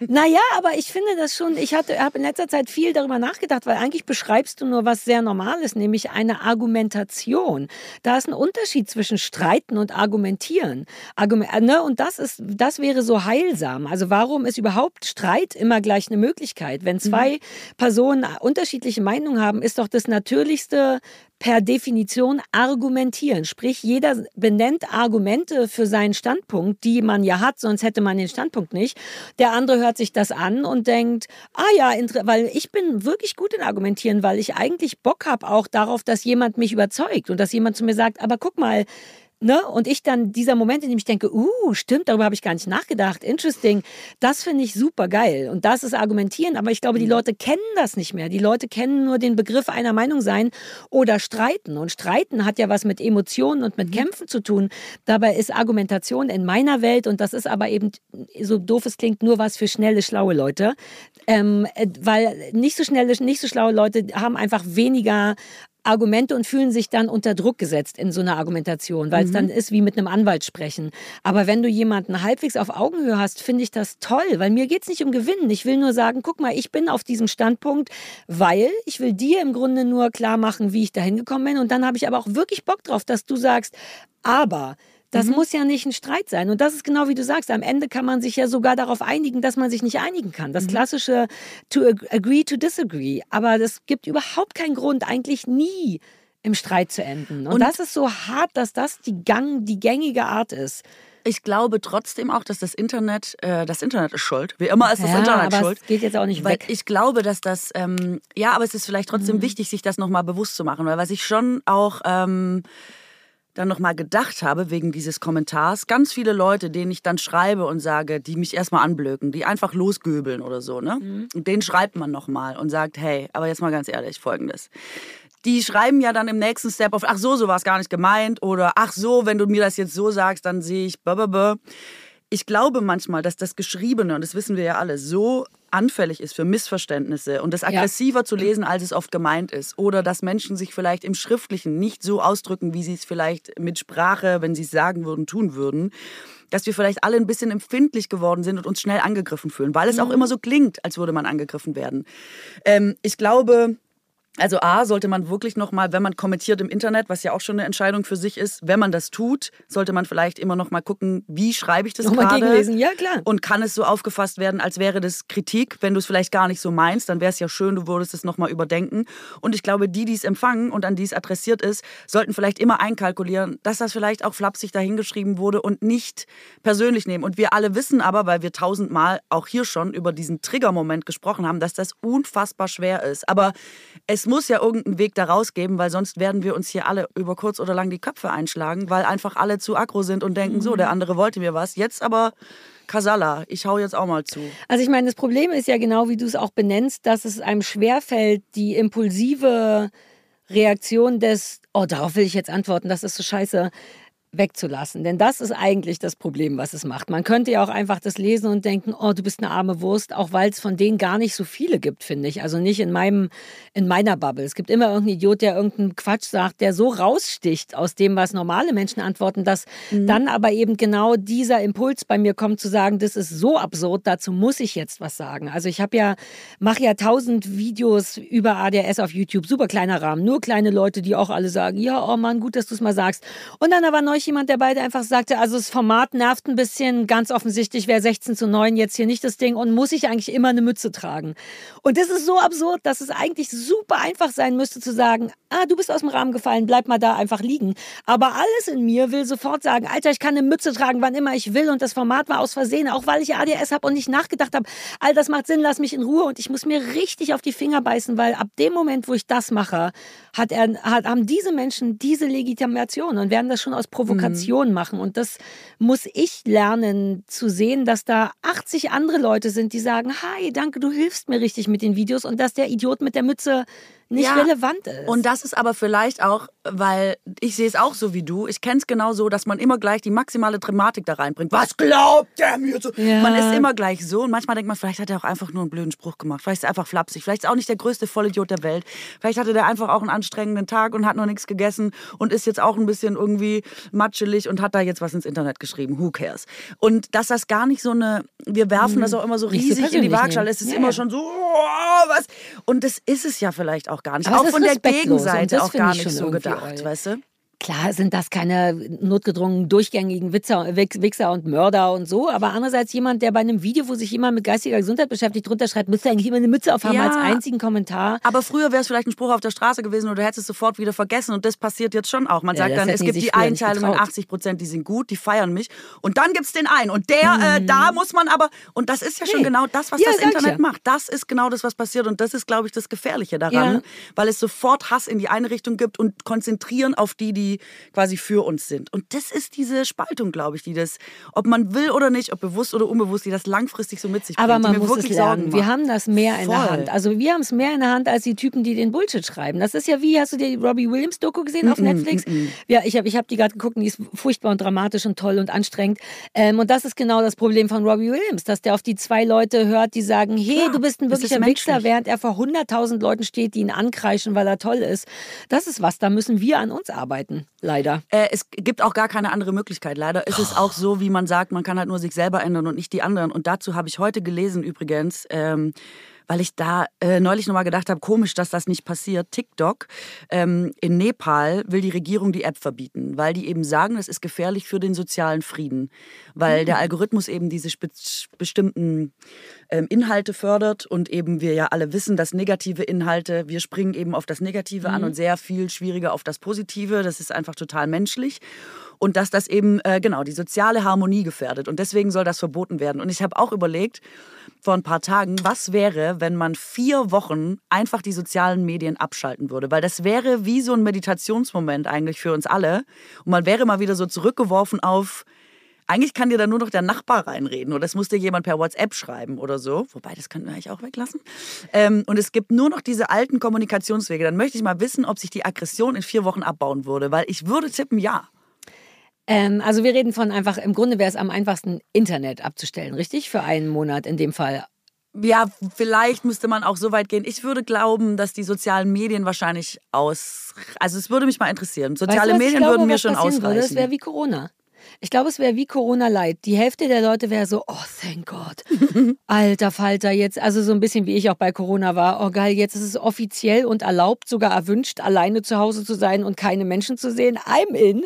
Naja, aber ich finde das schon, ich habe in letzter Zeit viel darüber nachgedacht, weil eigentlich beschreibst du nur was sehr Normales, nämlich eine Argumentation. Da ist ein Unterschied zwischen Streiten und Argumentieren. Argument, äh, ne? Und das ist, das wäre so heilsam. Also warum ist überhaupt Streit immer gleich eine Möglichkeit? Wenn zwei mhm. Personen unterschiedliche Meinungen haben, ist doch das Natürlichste, per Definition argumentieren. Sprich, jeder benennt Argumente für seinen Standpunkt, die man ja hat, sonst hätte man den Standpunkt nicht. Der andere hört sich das an und denkt, ah ja, weil ich bin wirklich gut in Argumentieren, weil ich eigentlich Bock habe auch darauf, dass jemand mich überzeugt und dass jemand zu mir sagt, aber guck mal, Ne? Und ich dann, dieser Moment, in dem ich denke, uh, stimmt, darüber habe ich gar nicht nachgedacht, interesting, das finde ich super geil. Und das ist Argumentieren, aber ich glaube, die mhm. Leute kennen das nicht mehr. Die Leute kennen nur den Begriff einer Meinung sein oder streiten. Und streiten hat ja was mit Emotionen und mit mhm. Kämpfen zu tun. Dabei ist Argumentation in meiner Welt, und das ist aber eben, so doof es klingt, nur was für schnelle, schlaue Leute. Ähm, äh, weil nicht so schnelle, nicht so schlaue Leute haben einfach weniger Argumente und fühlen sich dann unter Druck gesetzt in so einer Argumentation, weil es mhm. dann ist wie mit einem Anwalt sprechen. Aber wenn du jemanden halbwegs auf Augenhöhe hast, finde ich das toll, weil mir geht es nicht um Gewinnen. Ich will nur sagen, guck mal, ich bin auf diesem Standpunkt, weil ich will dir im Grunde nur klar machen, wie ich da hingekommen bin. Und dann habe ich aber auch wirklich Bock drauf, dass du sagst, aber das mhm. muss ja nicht ein Streit sein. Und das ist genau wie du sagst. Am Ende kann man sich ja sogar darauf einigen, dass man sich nicht einigen kann. Das mhm. klassische to agree to disagree. Aber das gibt überhaupt keinen Grund, eigentlich nie im Streit zu enden. Und, Und das ist so hart, dass das die, Gang, die gängige Art ist. Ich glaube trotzdem auch, dass das Internet, äh, das Internet ist schuld. Wie immer ist das ja, Internet aber schuld. Es geht jetzt auch nicht weil weg. Ich glaube, dass das, ähm, ja, aber es ist vielleicht trotzdem mhm. wichtig, sich das nochmal bewusst zu machen, weil was ich schon auch ähm, dann nochmal gedacht habe, wegen dieses Kommentars, ganz viele Leute, denen ich dann schreibe und sage, die mich erstmal anblöken, die einfach losgöbeln oder so, ne? Mhm. Und denen schreibt man nochmal und sagt, hey, aber jetzt mal ganz ehrlich, folgendes. Die schreiben ja dann im nächsten Step auf, ach so, so war es gar nicht gemeint oder ach so, wenn du mir das jetzt so sagst, dann sehe ich, blablabla. Ich glaube manchmal, dass das Geschriebene, und das wissen wir ja alle, so anfällig ist für Missverständnisse und das aggressiver ja. zu lesen, als es oft gemeint ist. Oder dass Menschen sich vielleicht im Schriftlichen nicht so ausdrücken, wie sie es vielleicht mit Sprache, wenn sie es sagen würden, tun würden. Dass wir vielleicht alle ein bisschen empfindlich geworden sind und uns schnell angegriffen fühlen, weil es mhm. auch immer so klingt, als würde man angegriffen werden. Ähm, ich glaube, also A, sollte man wirklich nochmal, wenn man kommentiert im Internet, was ja auch schon eine Entscheidung für sich ist, wenn man das tut, sollte man vielleicht immer nochmal gucken, wie schreibe ich das nochmal gerade? gegenlesen, ja klar. Und kann es so aufgefasst werden, als wäre das Kritik? Wenn du es vielleicht gar nicht so meinst, dann wäre es ja schön, du würdest es nochmal überdenken. Und ich glaube, die, die es empfangen und an die es adressiert ist, sollten vielleicht immer einkalkulieren, dass das vielleicht auch flapsig dahingeschrieben wurde und nicht persönlich nehmen. Und wir alle wissen aber, weil wir tausendmal auch hier schon über diesen Triggermoment gesprochen haben, dass das unfassbar schwer ist. Aber es es muss ja irgendeinen Weg da rausgeben, weil sonst werden wir uns hier alle über kurz oder lang die Köpfe einschlagen, weil einfach alle zu aggro sind und denken, mhm. so, der andere wollte mir was, jetzt aber Kasala, ich hau jetzt auch mal zu. Also ich meine, das Problem ist ja genau, wie du es auch benennst, dass es einem schwerfällt, die impulsive Reaktion des, oh, darauf will ich jetzt antworten, das ist so scheiße, wegzulassen. Denn das ist eigentlich das Problem, was es macht. Man könnte ja auch einfach das lesen und denken, oh, du bist eine arme Wurst, auch weil es von denen gar nicht so viele gibt, finde ich. Also nicht in meinem, in meiner Bubble. Es gibt immer irgendeinen Idiot, der irgendeinen Quatsch sagt, der so raussticht aus dem, was normale Menschen antworten, dass mhm. dann aber eben genau dieser Impuls bei mir kommt, zu sagen, das ist so absurd, dazu muss ich jetzt was sagen. Also ich habe ja, mache ja tausend Videos über ADS auf YouTube, super kleiner Rahmen, nur kleine Leute, die auch alle sagen, ja, oh Mann, gut, dass du es mal sagst. Und dann aber neulich jemand, der beide einfach sagte, also das Format nervt ein bisschen, ganz offensichtlich wäre 16 zu 9 jetzt hier nicht das Ding und muss ich eigentlich immer eine Mütze tragen. Und das ist so absurd, dass es eigentlich super einfach sein müsste zu sagen, ah, du bist aus dem Rahmen gefallen, bleib mal da einfach liegen. Aber alles in mir will sofort sagen, Alter, ich kann eine Mütze tragen, wann immer ich will und das Format war aus Versehen, auch weil ich ADS habe und nicht nachgedacht habe, all das macht Sinn, lass mich in Ruhe und ich muss mir richtig auf die Finger beißen, weil ab dem Moment, wo ich das mache, hat er, hat, haben diese Menschen diese Legitimation und werden das schon aus Provokation Provokation mhm. machen. Und das muss ich lernen zu sehen, dass da 80 andere Leute sind, die sagen, hi, danke, du hilfst mir richtig mit den Videos und dass der Idiot mit der Mütze nicht ja, relevant ist. Und das ist aber vielleicht auch, weil ich sehe es auch so wie du. Ich kenne es genau so, dass man immer gleich die maximale Dramatik da reinbringt. Was glaubt der mir so? Ja. Man ist immer gleich so und manchmal denkt man, vielleicht hat er auch einfach nur einen blöden Spruch gemacht. Vielleicht ist er einfach flapsig. Vielleicht ist er auch nicht der größte Vollidiot der Welt. Vielleicht hatte der einfach auch einen anstrengenden Tag und hat noch nichts gegessen und ist jetzt auch ein bisschen irgendwie matschelig und hat da jetzt was ins Internet geschrieben. Who cares? Und dass das gar nicht so eine, wir werfen hm. das auch immer so riesig in die Waagschale. Es ist ja. immer schon so, oh, was? Und das ist es ja vielleicht auch gar nicht. Aber auch von der Gegenseite auch gar nicht so gedacht, weißt du? Klar sind das keine notgedrungen durchgängigen Witzer, Wichser und Mörder und so, aber andererseits jemand, der bei einem Video, wo sich jemand mit geistiger Gesundheit beschäftigt, drunter schreibt, müsste eigentlich immer eine Mütze aufhaben ja, als einzigen Kommentar. Aber früher wäre es vielleicht ein Spruch auf der Straße gewesen oder du hättest es sofort wieder vergessen und das passiert jetzt schon auch. Man sagt ja, dann, es gibt die Einteilungen, 80 Prozent, die sind gut, die feiern mich und dann gibt es den einen und der, mhm. äh, da muss man aber, und das ist ja schon nee. genau das, was ja, das Internet macht. Das ist genau das, was passiert und das ist, glaube ich, das Gefährliche daran, weil es sofort Hass in die eine Richtung gibt und konzentrieren auf die, die quasi für uns sind. Und das ist diese Spaltung, glaube ich, die das, ob man will oder nicht, ob bewusst oder unbewusst, die das langfristig so mit sich bringt. Aber man muss es lernen. Wir haben das mehr in Voll. der Hand. Also wir haben es mehr in der Hand als die Typen, die den Bullshit schreiben. Das ist ja wie, hast du die Robbie Williams Doku gesehen mm -mm, auf Netflix? Mm ja, ich habe ich hab die gerade geguckt und die ist furchtbar und dramatisch und toll und anstrengend. Ähm, und das ist genau das Problem von Robbie Williams, dass der auf die zwei Leute hört, die sagen, hey, ja, du bist ein wirklicher Wichser, während er vor 100.000 Leuten steht, die ihn ankreischen, weil er toll ist. Das ist was, da müssen wir an uns arbeiten, leider. Äh, es gibt auch gar keine andere Möglichkeit. Leider ist es auch so, wie man sagt, man kann halt nur sich selber ändern und nicht die anderen. Und dazu habe ich heute gelesen übrigens, ähm, weil ich da äh, neulich nochmal gedacht habe, komisch, dass das nicht passiert. TikTok ähm, in Nepal will die Regierung die App verbieten, weil die eben sagen, das ist gefährlich für den sozialen Frieden, weil mhm. der Algorithmus eben diese bestimmten ähm, Inhalte fördert und eben wir ja alle wissen, dass negative Inhalte, wir springen eben auf das Negative mhm. an und sehr viel schwieriger auf das Positive. Das ist einfach total menschlich und dass das eben äh, genau die soziale Harmonie gefährdet und deswegen soll das verboten werden. Und ich habe auch überlegt, vor ein paar Tagen, was wäre, wenn man vier Wochen einfach die sozialen Medien abschalten würde? Weil das wäre wie so ein Meditationsmoment eigentlich für uns alle. Und man wäre mal wieder so zurückgeworfen auf, eigentlich kann dir da nur noch der Nachbar reinreden oder es muss dir jemand per WhatsApp schreiben oder so. Wobei, das könnten wir eigentlich auch weglassen. Ähm, und es gibt nur noch diese alten Kommunikationswege. Dann möchte ich mal wissen, ob sich die Aggression in vier Wochen abbauen würde. Weil ich würde tippen, ja. Ähm, also wir reden von einfach, im Grunde wäre es am einfachsten, Internet abzustellen, richtig? Für einen Monat in dem Fall. Ja, vielleicht müsste man auch so weit gehen. Ich würde glauben, dass die sozialen Medien wahrscheinlich aus. Also es würde mich mal interessieren. Soziale weißt du, Medien glaube, würden mir schon ausreichen. Würde? Das wäre wie Corona. Ich glaube, es wäre wie Corona Light. Die Hälfte der Leute wäre so, oh, thank God. Alter Falter, jetzt, also so ein bisschen wie ich auch bei Corona war. Oh geil, jetzt ist es offiziell und erlaubt, sogar erwünscht, alleine zu Hause zu sein und keine Menschen zu sehen. I'm in.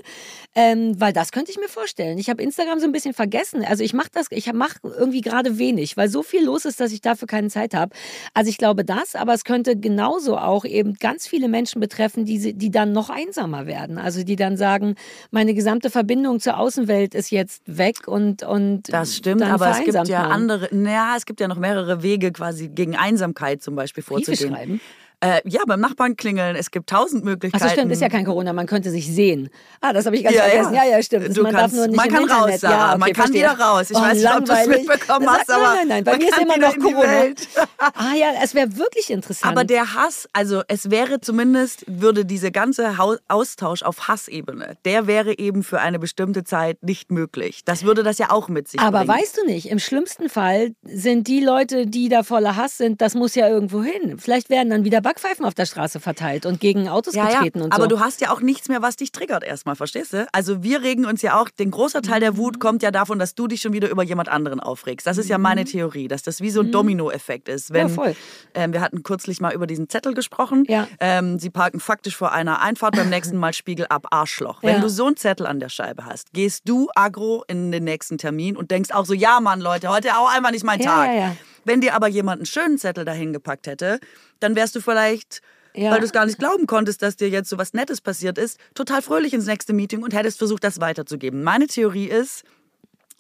Ähm, weil das könnte ich mir vorstellen. Ich habe Instagram so ein bisschen vergessen. Also ich mache das, ich mache irgendwie gerade wenig, weil so viel los ist, dass ich dafür keine Zeit habe. Also ich glaube das, aber es könnte genauso auch eben ganz viele Menschen betreffen, die, die dann noch einsamer werden. Also die dann sagen, meine gesamte Verbindung zur Außenwelt ist jetzt weg und und das stimmt. aber es gibt ja man. andere. Naja, es gibt ja noch mehrere Wege quasi gegen Einsamkeit zum Beispiel vorzugehen. Briefe schreiben. Äh, ja, beim Nachbarn klingeln. Es gibt tausend Möglichkeiten. Achso, stimmt, ist ja kein Corona, man könnte sich sehen. Ah, das habe ich ganz ja, vergessen. Ja, ja, stimmt. Du man kannst, darf nur nicht man kann Internet. raus, Sarah. Ja, okay, man kann verstehe. wieder raus. Ich oh, weiß nicht, ob du es mitbekommen hast, aber. Nein, nein, nein, bei mir ist immer noch Corona. ah ja, es wäre wirklich interessant. Aber der Hass, also es wäre zumindest, würde diese ganze Austausch auf Hassebene, der wäre eben für eine bestimmte Zeit nicht möglich. Das würde das ja auch mit sich aber bringen. Aber weißt du nicht, im schlimmsten Fall sind die Leute, die da voller Hass sind, das muss ja irgendwo hin. Vielleicht werden dann wieder Backpfeifen auf der Straße verteilt und gegen Autos ja, getreten ja. und so. Aber du hast ja auch nichts mehr, was dich triggert erstmal, verstehst du? Also wir regen uns ja auch, den großer Teil der Wut kommt ja davon, dass du dich schon wieder über jemand anderen aufregst. Das ist ja meine mhm. Theorie, dass das wie so ein mhm. Dominoeffekt ist. Wenn, ja, voll. Ähm, wir hatten kürzlich mal über diesen Zettel gesprochen. Ja. Ähm, sie parken faktisch vor einer Einfahrt, beim nächsten Mal Spiegel ab Arschloch. Wenn ja. du so einen Zettel an der Scheibe hast, gehst du agro in den nächsten Termin und denkst auch so, ja Mann, Leute, heute auch einfach nicht mein Tag. Wenn dir aber jemand einen schönen Zettel dahin gepackt hätte, dann wärst du vielleicht ja. weil du es gar nicht glauben konntest, dass dir jetzt so was Nettes passiert ist, total fröhlich ins nächste Meeting und hättest versucht, das weiterzugeben. Meine Theorie ist,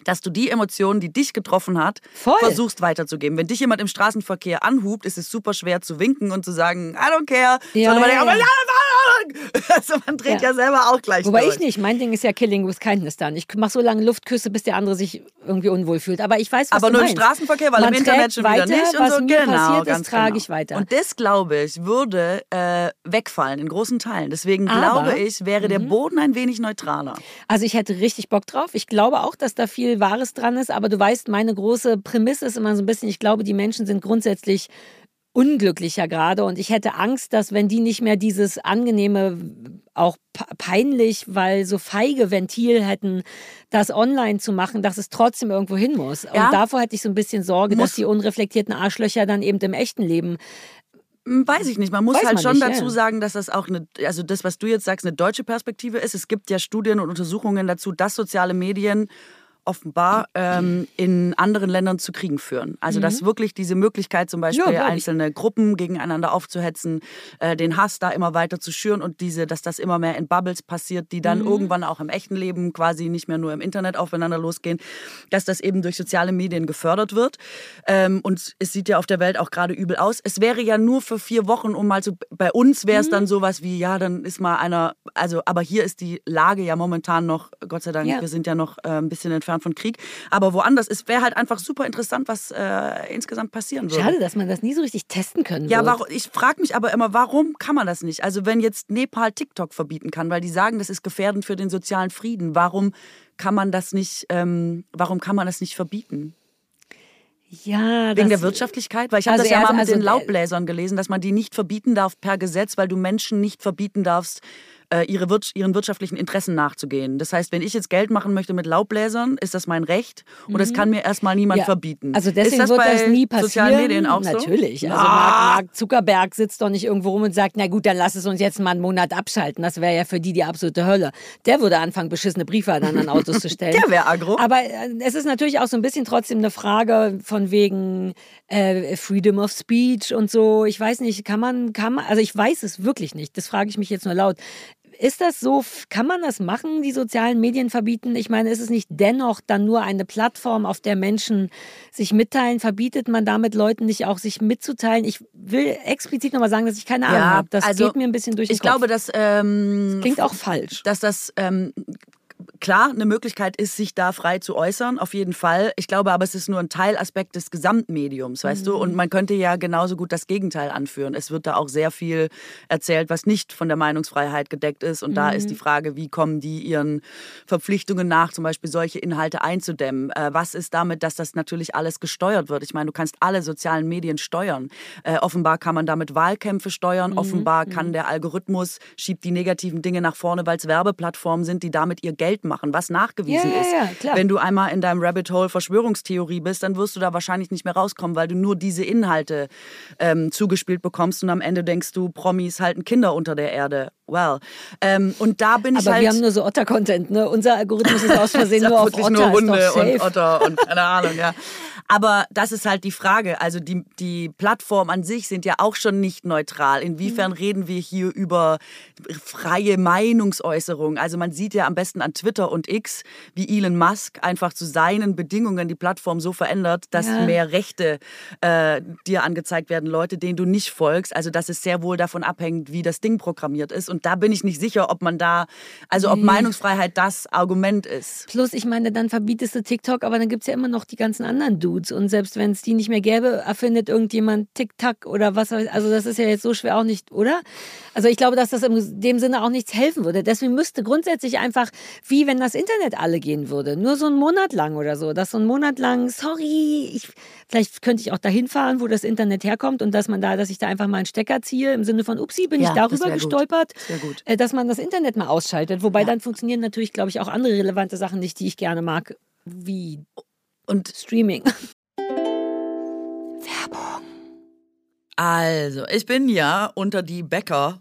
dass du die Emotionen, die dich getroffen hat, Voll. versuchst weiterzugeben. Wenn dich jemand im Straßenverkehr anhubt, ist es super schwer zu winken und zu sagen, I don't care. Ja, sondern ja, man, ja. Also man dreht ja. ja, selber auch gleich Wobei durch. ich nicht. Mein Ding ist ja Killing with Kindness dann. Ich mache so lange Luftküsse, bis der andere sich irgendwie unwohl fühlt. Aber ich weiß, was Aber nur im Straßenverkehr, weil man im Internet schon weiter, wieder nicht. Was und so. mir genau, passiert ist, trage genau. ich weiter. Und das, glaube ich, würde äh, wegfallen in großen Teilen. Deswegen Aber, glaube ich, wäre der mhm. Boden ein wenig neutraler. Also ich hätte richtig Bock drauf. Ich glaube auch, dass da viel Wahres dran ist. Aber du weißt, meine große Prämisse ist immer so ein bisschen, ich glaube, die Menschen sind grundsätzlich unglücklicher gerade und ich hätte Angst, dass wenn die nicht mehr dieses angenehme, auch peinlich, weil so feige Ventil hätten, das online zu machen, dass es trotzdem irgendwo hin muss. Ja. Und davor hätte ich so ein bisschen Sorge, muss. dass die unreflektierten Arschlöcher dann eben im echten Leben hm, Weiß ich nicht. Man muss Weiß halt man schon nicht, dazu ja. sagen, dass das auch eine, also das, was du jetzt sagst, eine deutsche Perspektive ist. Es gibt ja Studien und Untersuchungen dazu, dass soziale Medien offenbar ähm, in anderen Ländern zu Kriegen führen. Also mhm. dass wirklich diese Möglichkeit zum Beispiel ja, einzelne Gruppen gegeneinander aufzuhetzen, äh, den Hass da immer weiter zu schüren und diese, dass das immer mehr in Bubbles passiert, die dann mhm. irgendwann auch im echten Leben quasi nicht mehr nur im Internet aufeinander losgehen, dass das eben durch soziale Medien gefördert wird. Ähm, und es sieht ja auf der Welt auch gerade übel aus. Es wäre ja nur für vier Wochen, um mal zu, bei uns wäre es mhm. dann sowas wie, ja, dann ist mal einer, also aber hier ist die Lage ja momentan noch, Gott sei Dank, ja. wir sind ja noch äh, ein bisschen entfernt fern von Krieg. Aber woanders, es wäre halt einfach super interessant, was äh, insgesamt passieren würde. Schade, dass man das nie so richtig testen können Ja, warum, ich frage mich aber immer, warum kann man das nicht? Also wenn jetzt Nepal TikTok verbieten kann, weil die sagen, das ist gefährdend für den sozialen Frieden, warum kann man das nicht, ähm, warum kann man das nicht verbieten? Ja, Wegen der Wirtschaftlichkeit? Weil ich also habe das ja mal mit also, den Laubbläsern gelesen, dass man die nicht verbieten darf per Gesetz, weil du Menschen nicht verbieten darfst, äh, ihre, ihren wirtschaftlichen Interessen nachzugehen. Das heißt, wenn ich jetzt Geld machen möchte mit Laubbläsern, ist das mein Recht und mhm. das kann mir erstmal niemand ja. verbieten. Also deswegen das wird das nie passieren. Sozialen Medien auch Natürlich. So? Also ah. Mark, Mark, Zuckerberg sitzt doch nicht irgendwo rum und sagt, na gut, dann lass es uns jetzt mal einen Monat abschalten. Das wäre ja für die die absolute Hölle. Der würde anfangen, beschissene Briefe an anderen Autos zu stellen. Der wäre agro. Aber äh, es ist natürlich auch so ein bisschen trotzdem eine Frage von wegen äh, Freedom of Speech und so. Ich weiß nicht, kann man, kann man, also ich weiß es wirklich nicht. Das frage ich mich jetzt nur laut. Ist das so, kann man das machen, die sozialen Medien verbieten? Ich meine, ist es nicht dennoch dann nur eine Plattform, auf der Menschen sich mitteilen? Verbietet man damit Leuten nicht auch, sich mitzuteilen? Ich will explizit nochmal sagen, dass ich keine Ahnung ja, habe. Das also, geht mir ein bisschen durch den ich Kopf. Glaube, dass... Ähm, das klingt auch falsch. Dass das ähm, klar eine Möglichkeit ist, sich da frei zu äußern, auf jeden Fall. Ich glaube aber, es ist nur ein Teilaspekt des Gesamtmediums, weißt mhm. du? Und man könnte ja genauso gut das Gegenteil anführen. Es wird da auch sehr viel erzählt, was nicht von der Meinungsfreiheit gedeckt ist. Und mhm. da ist die Frage, wie kommen die ihren Verpflichtungen nach, zum Beispiel solche Inhalte einzudämmen? Äh, was ist damit, dass das natürlich alles gesteuert wird? Ich meine, du kannst alle sozialen Medien steuern. Äh, offenbar kann man damit Wahlkämpfe steuern. Mhm. Offenbar kann mhm. der Algorithmus schiebt die negativen Dinge nach vorne, weil es Werbeplattformen sind, die damit ihr Geld machen, was nachgewiesen ja, ist. Ja, Wenn du einmal in deinem Rabbit Hole Verschwörungstheorie bist, dann wirst du da wahrscheinlich nicht mehr rauskommen, weil du nur diese Inhalte ähm, zugespielt bekommst und am Ende denkst du, Promis halten Kinder unter der Erde. Well. Ähm, und da bin Aber ich halt. wir haben nur so Otter-Content, ne? Unser Algorithmus ist aus Versehen nur auf Otter. nur Hunde und Otter und keine Ahnung, ja. Aber das ist halt die Frage. Also die, die Plattformen an sich sind ja auch schon nicht neutral. Inwiefern mhm. reden wir hier über freie Meinungsäußerung? Also man sieht ja am besten an Twitter und X, wie Elon Musk einfach zu seinen Bedingungen die Plattform so verändert, dass ja. mehr Rechte äh, dir angezeigt werden, Leute, denen du nicht folgst. Also dass es sehr wohl davon abhängt, wie das Ding programmiert ist. Und da bin ich nicht sicher, ob man da, also ob Meinungsfreiheit das Argument ist. Plus, ich meine, dann verbietest du TikTok, aber dann gibt es ja immer noch die ganzen anderen Dudes. Und selbst wenn es die nicht mehr gäbe, erfindet irgendjemand TikTok oder was. Also das ist ja jetzt so schwer auch nicht, oder? Also ich glaube, dass das in dem Sinne auch nichts helfen würde. Deswegen müsste grundsätzlich einfach, wie wenn das Internet alle gehen würde, nur so einen Monat lang oder so, dass so einen Monat lang, sorry, ich, vielleicht könnte ich auch dahin fahren, wo das Internet herkommt und dass man da, dass ich da einfach mal einen Stecker ziehe im Sinne von, upsi, bin ja, ich darüber gestolpert, gut. Äh, dass man das Internet mal ausschaltet. Wobei ja. dann funktionieren natürlich, glaube ich, auch andere relevante Sachen nicht, die ich gerne mag, wie und Streaming. Werbung. Also, ich bin ja unter die Bäcker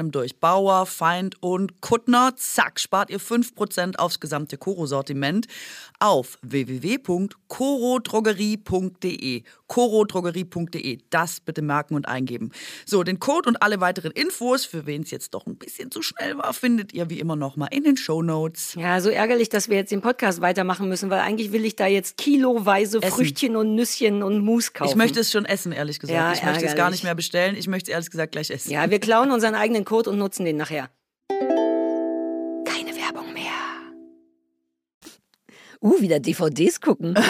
einem durch. Bauer, Feind und Kuttner. Zack, spart ihr 5% aufs gesamte Koro-Sortiment auf www.korodrogerie.de. Korodrogerie.de. Das bitte merken und eingeben. So, den Code und alle weiteren Infos, für wen es jetzt doch ein bisschen zu schnell war, findet ihr wie immer nochmal in den Show Notes. Ja, so ärgerlich, dass wir jetzt den Podcast weitermachen müssen, weil eigentlich will ich da jetzt kiloweise essen. Früchtchen und Nüsschen und Mousse kaufen. Ich möchte es schon essen, ehrlich gesagt. Ja, ich ärgerlich. möchte es gar nicht mehr bestellen. Ich möchte es ehrlich gesagt gleich essen. Ja, wir klauen unseren eigenen Code und nutzen den nachher. Uh, wieder DVDs gucken.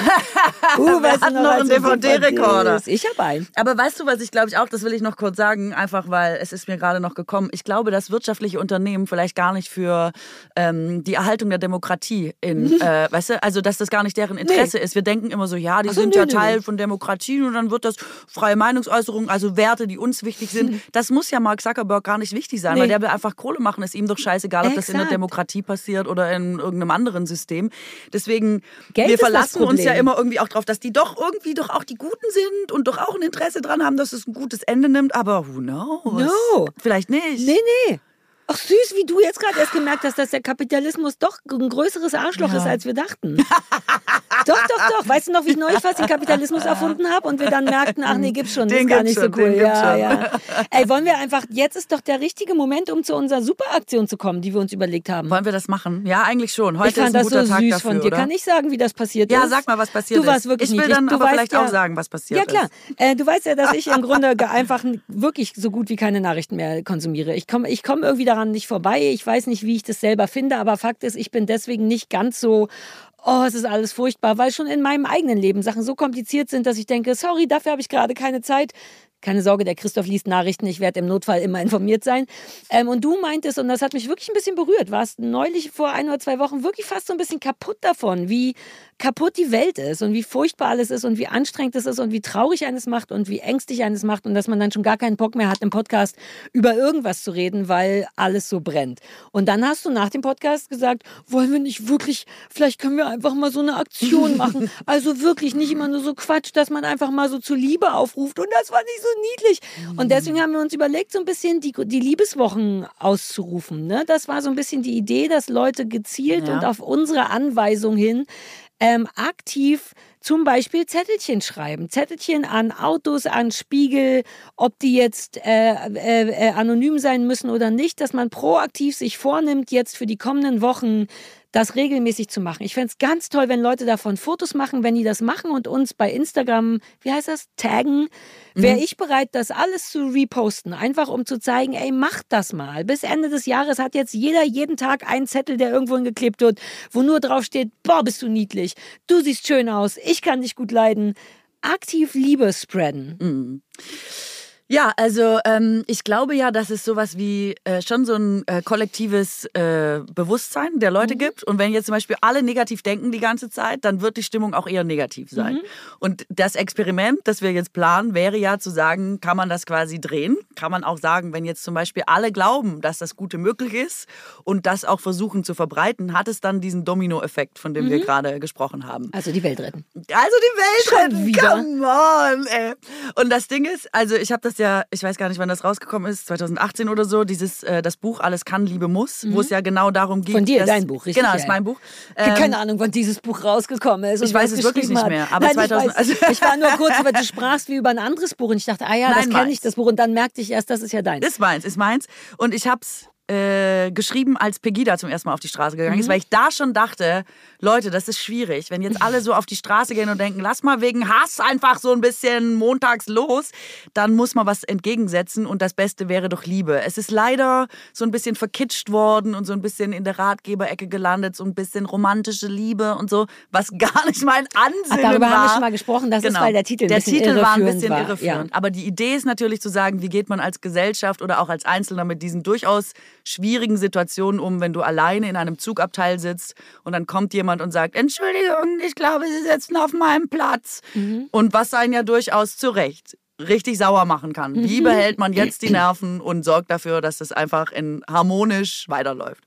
Uh, was hat noch einen DVD-Rekorder? Ich habe einen. Aber weißt du, was ich glaube ich auch, das will ich noch kurz sagen, einfach weil es ist mir gerade noch gekommen. Ich glaube, dass wirtschaftliche Unternehmen vielleicht gar nicht für ähm, die Erhaltung der Demokratie in, äh, weißt du, also dass das gar nicht deren Interesse nee. ist. Wir denken immer so, ja, die so, sind nee, ja nee, Teil von Demokratie und dann wird das freie Meinungsäußerung, also Werte, die uns wichtig sind. Das muss ja Mark Zuckerberg gar nicht wichtig sein, weil der will einfach Kohle machen. Ist ihm doch scheißegal, ob Exakt. das in der Demokratie passiert oder in irgendeinem anderen System. Deswegen deswegen, Geld wir verlassen uns ja immer irgendwie auch darauf, dass die doch irgendwie doch auch die Guten sind und doch auch ein Interesse dran haben, dass es ein gutes Ende nimmt. Aber who knows? No. Vielleicht nicht. Nee, nee. Ach süß, wie du jetzt gerade erst gemerkt hast, dass der Kapitalismus doch ein größeres Arschloch ja. ist, als wir dachten. Doch, doch, doch. Weißt du noch, wie ich neulich fast den Kapitalismus erfunden habe und wir dann merkten, ach nee, gibt's schon, Den ist gar nicht schon, so cool. Ja, ja. Ey, wollen wir einfach, jetzt ist doch der richtige Moment, um zu unserer Superaktion zu kommen, die wir uns überlegt haben. Wollen wir das machen? Ja, eigentlich schon. Heute ich fand ist ein das guter so Tag süß dafür, von dir. oder? Kann ich sagen, wie das passiert ja, ist? sag mal, was passiert Du warst ist. wirklich ich will niedlich. dann Du aber vielleicht ja- auch sagen, was passiert Ja, klar. ist. Äh, du weißt ja, dass ich im Grunde einfach wirklich so gut wie keine Nachrichten mehr konsumiere. Ich komme ich komm irgendwie daran nicht vorbei. Ich weiß nicht, wie ich das selber finde, aber Fakt ist, ich bin deswegen nicht ganz so. Oh, es ist alles furchtbar, weil schon in meinem eigenen Leben Sachen so kompliziert sind, dass ich denke, sorry, dafür habe ich gerade keine Zeit. Keine Sorge, der Christoph liest Nachrichten, ich werde im Notfall immer informiert sein. Ähm, und du meintest, und das hat mich wirklich ein bisschen berührt, warst neulich vor ein oder zwei Wochen wirklich fast so ein bisschen kaputt davon, wie kaputt die Welt ist und wie furchtbar alles ist und wie anstrengend es ist und wie traurig eines macht und wie ängstlich eines macht und dass man dann schon gar keinen Bock mehr hat, im Podcast über irgendwas zu reden, weil alles so brennt. Und dann hast du nach dem Podcast gesagt, wollen wir nicht wirklich, vielleicht können wir einfach mal so eine Aktion machen. Also wirklich nicht immer nur so Quatsch, dass man einfach mal so zur Liebe aufruft. Und das war nicht so niedlich. Und deswegen haben wir uns überlegt, so ein bisschen die, die Liebeswochen auszurufen. Ne? Das war so ein bisschen die Idee, dass Leute gezielt Ja. und auf unsere Anweisung hin ähm, aktiv zum Beispiel Zettelchen schreiben. Zettelchen an Autos, an Spiegel, ob die jetzt äh, äh, äh, anonym sein müssen oder nicht, dass man proaktiv sich vornimmt, jetzt für die kommenden Wochen das regelmäßig zu machen. Ich fände es ganz toll, wenn Leute davon Fotos machen, wenn die das machen und uns bei Instagram, wie heißt das, taggen, wäre ich bereit, das alles zu reposten. Einfach um zu zeigen, ey, macht das mal. Bis Ende des Jahres hat jetzt jeder jeden Tag einen Zettel, der irgendwo hingeklebt wird, wo nur drauf steht, boah, bist du niedlich, du siehst schön aus, ich kann dich gut leiden. Aktiv Liebe spreaden. Ja, also ähm, ich glaube ja, dass es sowas wie äh, schon so ein äh, kollektives äh, Bewusstsein der Leute gibt. Und wenn jetzt zum Beispiel alle negativ denken die ganze Zeit, dann wird die Stimmung auch eher negativ sein. Und das Experiment, das wir jetzt planen, wäre ja zu sagen, kann man das quasi drehen? Kann man auch sagen, wenn jetzt zum Beispiel alle glauben, dass das Gute möglich ist und das auch versuchen zu verbreiten, hat es dann diesen Dominoeffekt, von dem wir gerade gesprochen haben. Also die Welt retten. Also die Welt Schon retten, wieder? come on, ey. Und das Ding ist, also ich habe das ja, ich weiß gar nicht, wann das rausgekommen ist, 2018 oder so, dieses, äh, das Buch Alles kann, Liebe muss, wo es ja genau darum geht. Mhm. Von dir, dass, dein Buch, richtig? Genau, das ist mein Buch. Ich habe Ähm, keine Ahnung, wann dieses Buch rausgekommen ist. ich weiß es wirklich nicht hat. mehr, aber Nein, 2000 ich, weiß, ich war nur kurz, weil du sprachst wie über ein anderes Buch und ich dachte, ah ja, das Nein, kenne ich, das Buch. Und dann merkte ich erst, das ist ja deins. Ist meins, ist meins. Und ich hab's äh, geschrieben, als Pegida zum ersten Mal auf die Straße gegangen Mhm. ist, weil ich da schon dachte, Leute, das ist schwierig. Wenn jetzt alle so auf die Straße gehen und denken, lass mal wegen Hass einfach so ein bisschen montags los, dann muss man was entgegensetzen und das Beste wäre doch Liebe. Es ist leider so ein bisschen verkitscht worden und so ein bisschen in der Ratgeberecke gelandet, so ein bisschen romantische Liebe und so, was gar nicht mein Ansinnen Ach, darüber war. haben wir schon mal gesprochen. Das ist, weil der Titel der Titel war ein bisschen war. irreführend. Ja. Aber die Idee ist natürlich zu sagen, wie geht man als Gesellschaft oder auch als Einzelner mit diesen durchaus schwierigen Situationen um, wenn du alleine in einem Zugabteil sitzt und dann kommt jemand und sagt, Entschuldigung, ich glaube, Sie sitzen auf meinem Platz. Mhm. Und was einen ja durchaus zu Recht richtig sauer machen kann. Mhm. Wie behält man jetzt die Nerven und sorgt dafür, dass das einfach in harmonisch weiterläuft?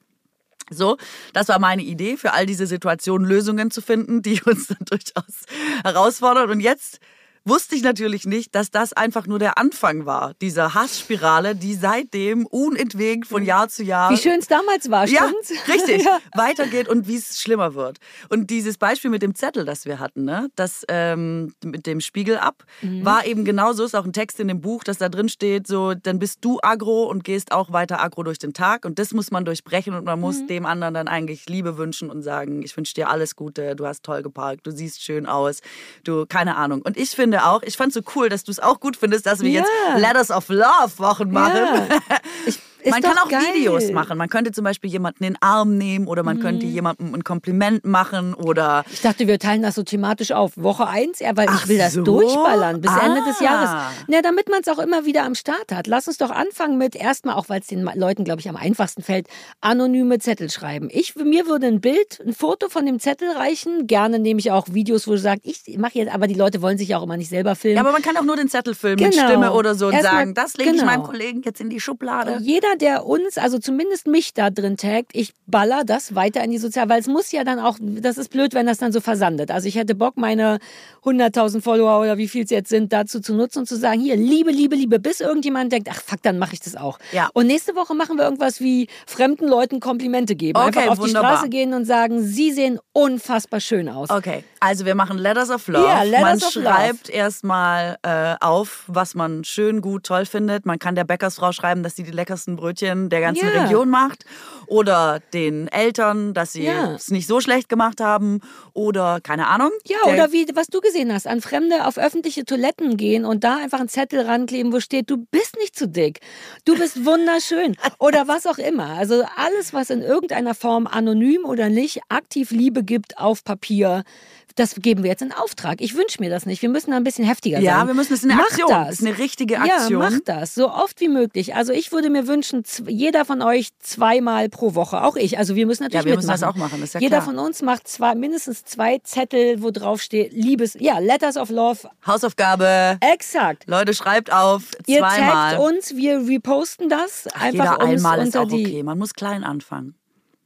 So, das war meine Idee, für all diese Situationen Lösungen zu finden, die uns dann durchaus herausfordern. Und jetzt wusste ich natürlich nicht, dass das einfach nur der Anfang war, dieser Hassspirale, die seitdem unentwegt von Jahr zu Jahr Wie schön es damals war, ja, stimmt's? richtig. ja. Weitergeht und wie es schlimmer wird. Und dieses Beispiel mit dem Zettel, das wir hatten, ne, das ähm, mit dem Spiegel ab, Mhm. war eben genauso. Ist auch ein Text in dem Buch, dass da drin steht, so, dann bist du agro und gehst auch weiter agro durch den Tag. Und das muss man durchbrechen und man Mhm. muss dem anderen dann eigentlich Liebe wünschen und sagen, ich wünsche dir alles Gute, du hast toll geparkt, du siehst schön aus, du, keine Ahnung. Und ich finde auch, ich fand so cool, dass du es auch gut findest, dass wir Ja. jetzt Letters of Love Wochen machen. Ja. Ich, ist Man kann auch geil. Videos machen. Man könnte zum Beispiel jemanden in den Arm nehmen oder man Mhm. könnte jemandem ein Kompliment machen oder Ich dachte, wir teilen das so thematisch auf. Woche eins, ja, weil Ach ich will das so. durchballern bis Ende des Ah. Jahres. Na, damit man es auch immer wieder am Start hat. Lass uns doch anfangen mit erstmal, auch weil es den Leuten, glaube ich, am einfachsten fällt, anonyme Zettel schreiben. Ich, mir würde ein Bild, ein Foto von dem Zettel reichen. Gerne nehme ich auch Videos, wo du sagst, ich mache jetzt, aber die Leute wollen sich auch immer nicht selber filmen. ja, aber man kann auch nur den Zettel filmen mit Genau. Stimme oder so und Erstmal- sagen, das lege ich genau. meinem Kollegen jetzt in die Schublade. Jeder jeder, der uns, also zumindest mich da drin taggt, ich baller das weiter in die Sozial, weil es muss ja dann auch, das ist blöd, wenn das dann so versandet. Also ich hätte Bock, meine 100.000 Follower oder wie viel es jetzt sind, dazu zu nutzen und zu sagen, hier, Liebe, Liebe, Liebe, bis irgendjemand denkt, ach fuck, dann mache ich das auch. Ja. Und nächste Woche machen wir irgendwas wie fremden Leuten Komplimente geben. Okay, Einfach auf wunderbar. die Straße gehen und sagen, sie sehen unfassbar schön aus. Okay, also wir machen Letters of Love. Ja, Letters man of schreibt erstmal äh, auf, was man schön, gut, toll findet. Man kann der Bäckersfrau schreiben, dass sie die leckersten Brötchen der ganzen Ja. Region macht. Oder den Eltern, dass sie Ja. es nicht so schlecht gemacht haben. Oder keine Ahnung. Ja, der, oder wie, was du gesehen hast, an Fremde auf öffentliche Toiletten gehen und da einfach einen Zettel rankleben, wo steht, du bist nicht zu dick, du bist wunderschön oder was auch immer. Also alles, was in irgendeiner Form anonym oder nicht aktiv Liebe gibt auf Papier, das geben wir jetzt in Auftrag. Ich wünsche mir das nicht. Wir müssen da ein bisschen heftiger sein. Ja, wir müssen, das ist eine Mach Aktion. Das. Das ist eine richtige Aktion. Ja, macht das. So oft wie möglich. Also ich würde mir wünschen, jeder von euch zweimal pro Woche. Auch ich. Also wir müssen natürlich Ja, wir müssen mitmachen. das auch machen, ist ja Jeder klar. von uns macht zwei, mindestens zwei Zettel, wo drauf steht, Liebes, ja, Letters of Love. Hausaufgabe. Exakt. Leute, schreibt auf. Ihr zweimal. taggt uns, wir reposten das. Ach, einfach jeder einmal ist auch okay. Man muss klein anfangen.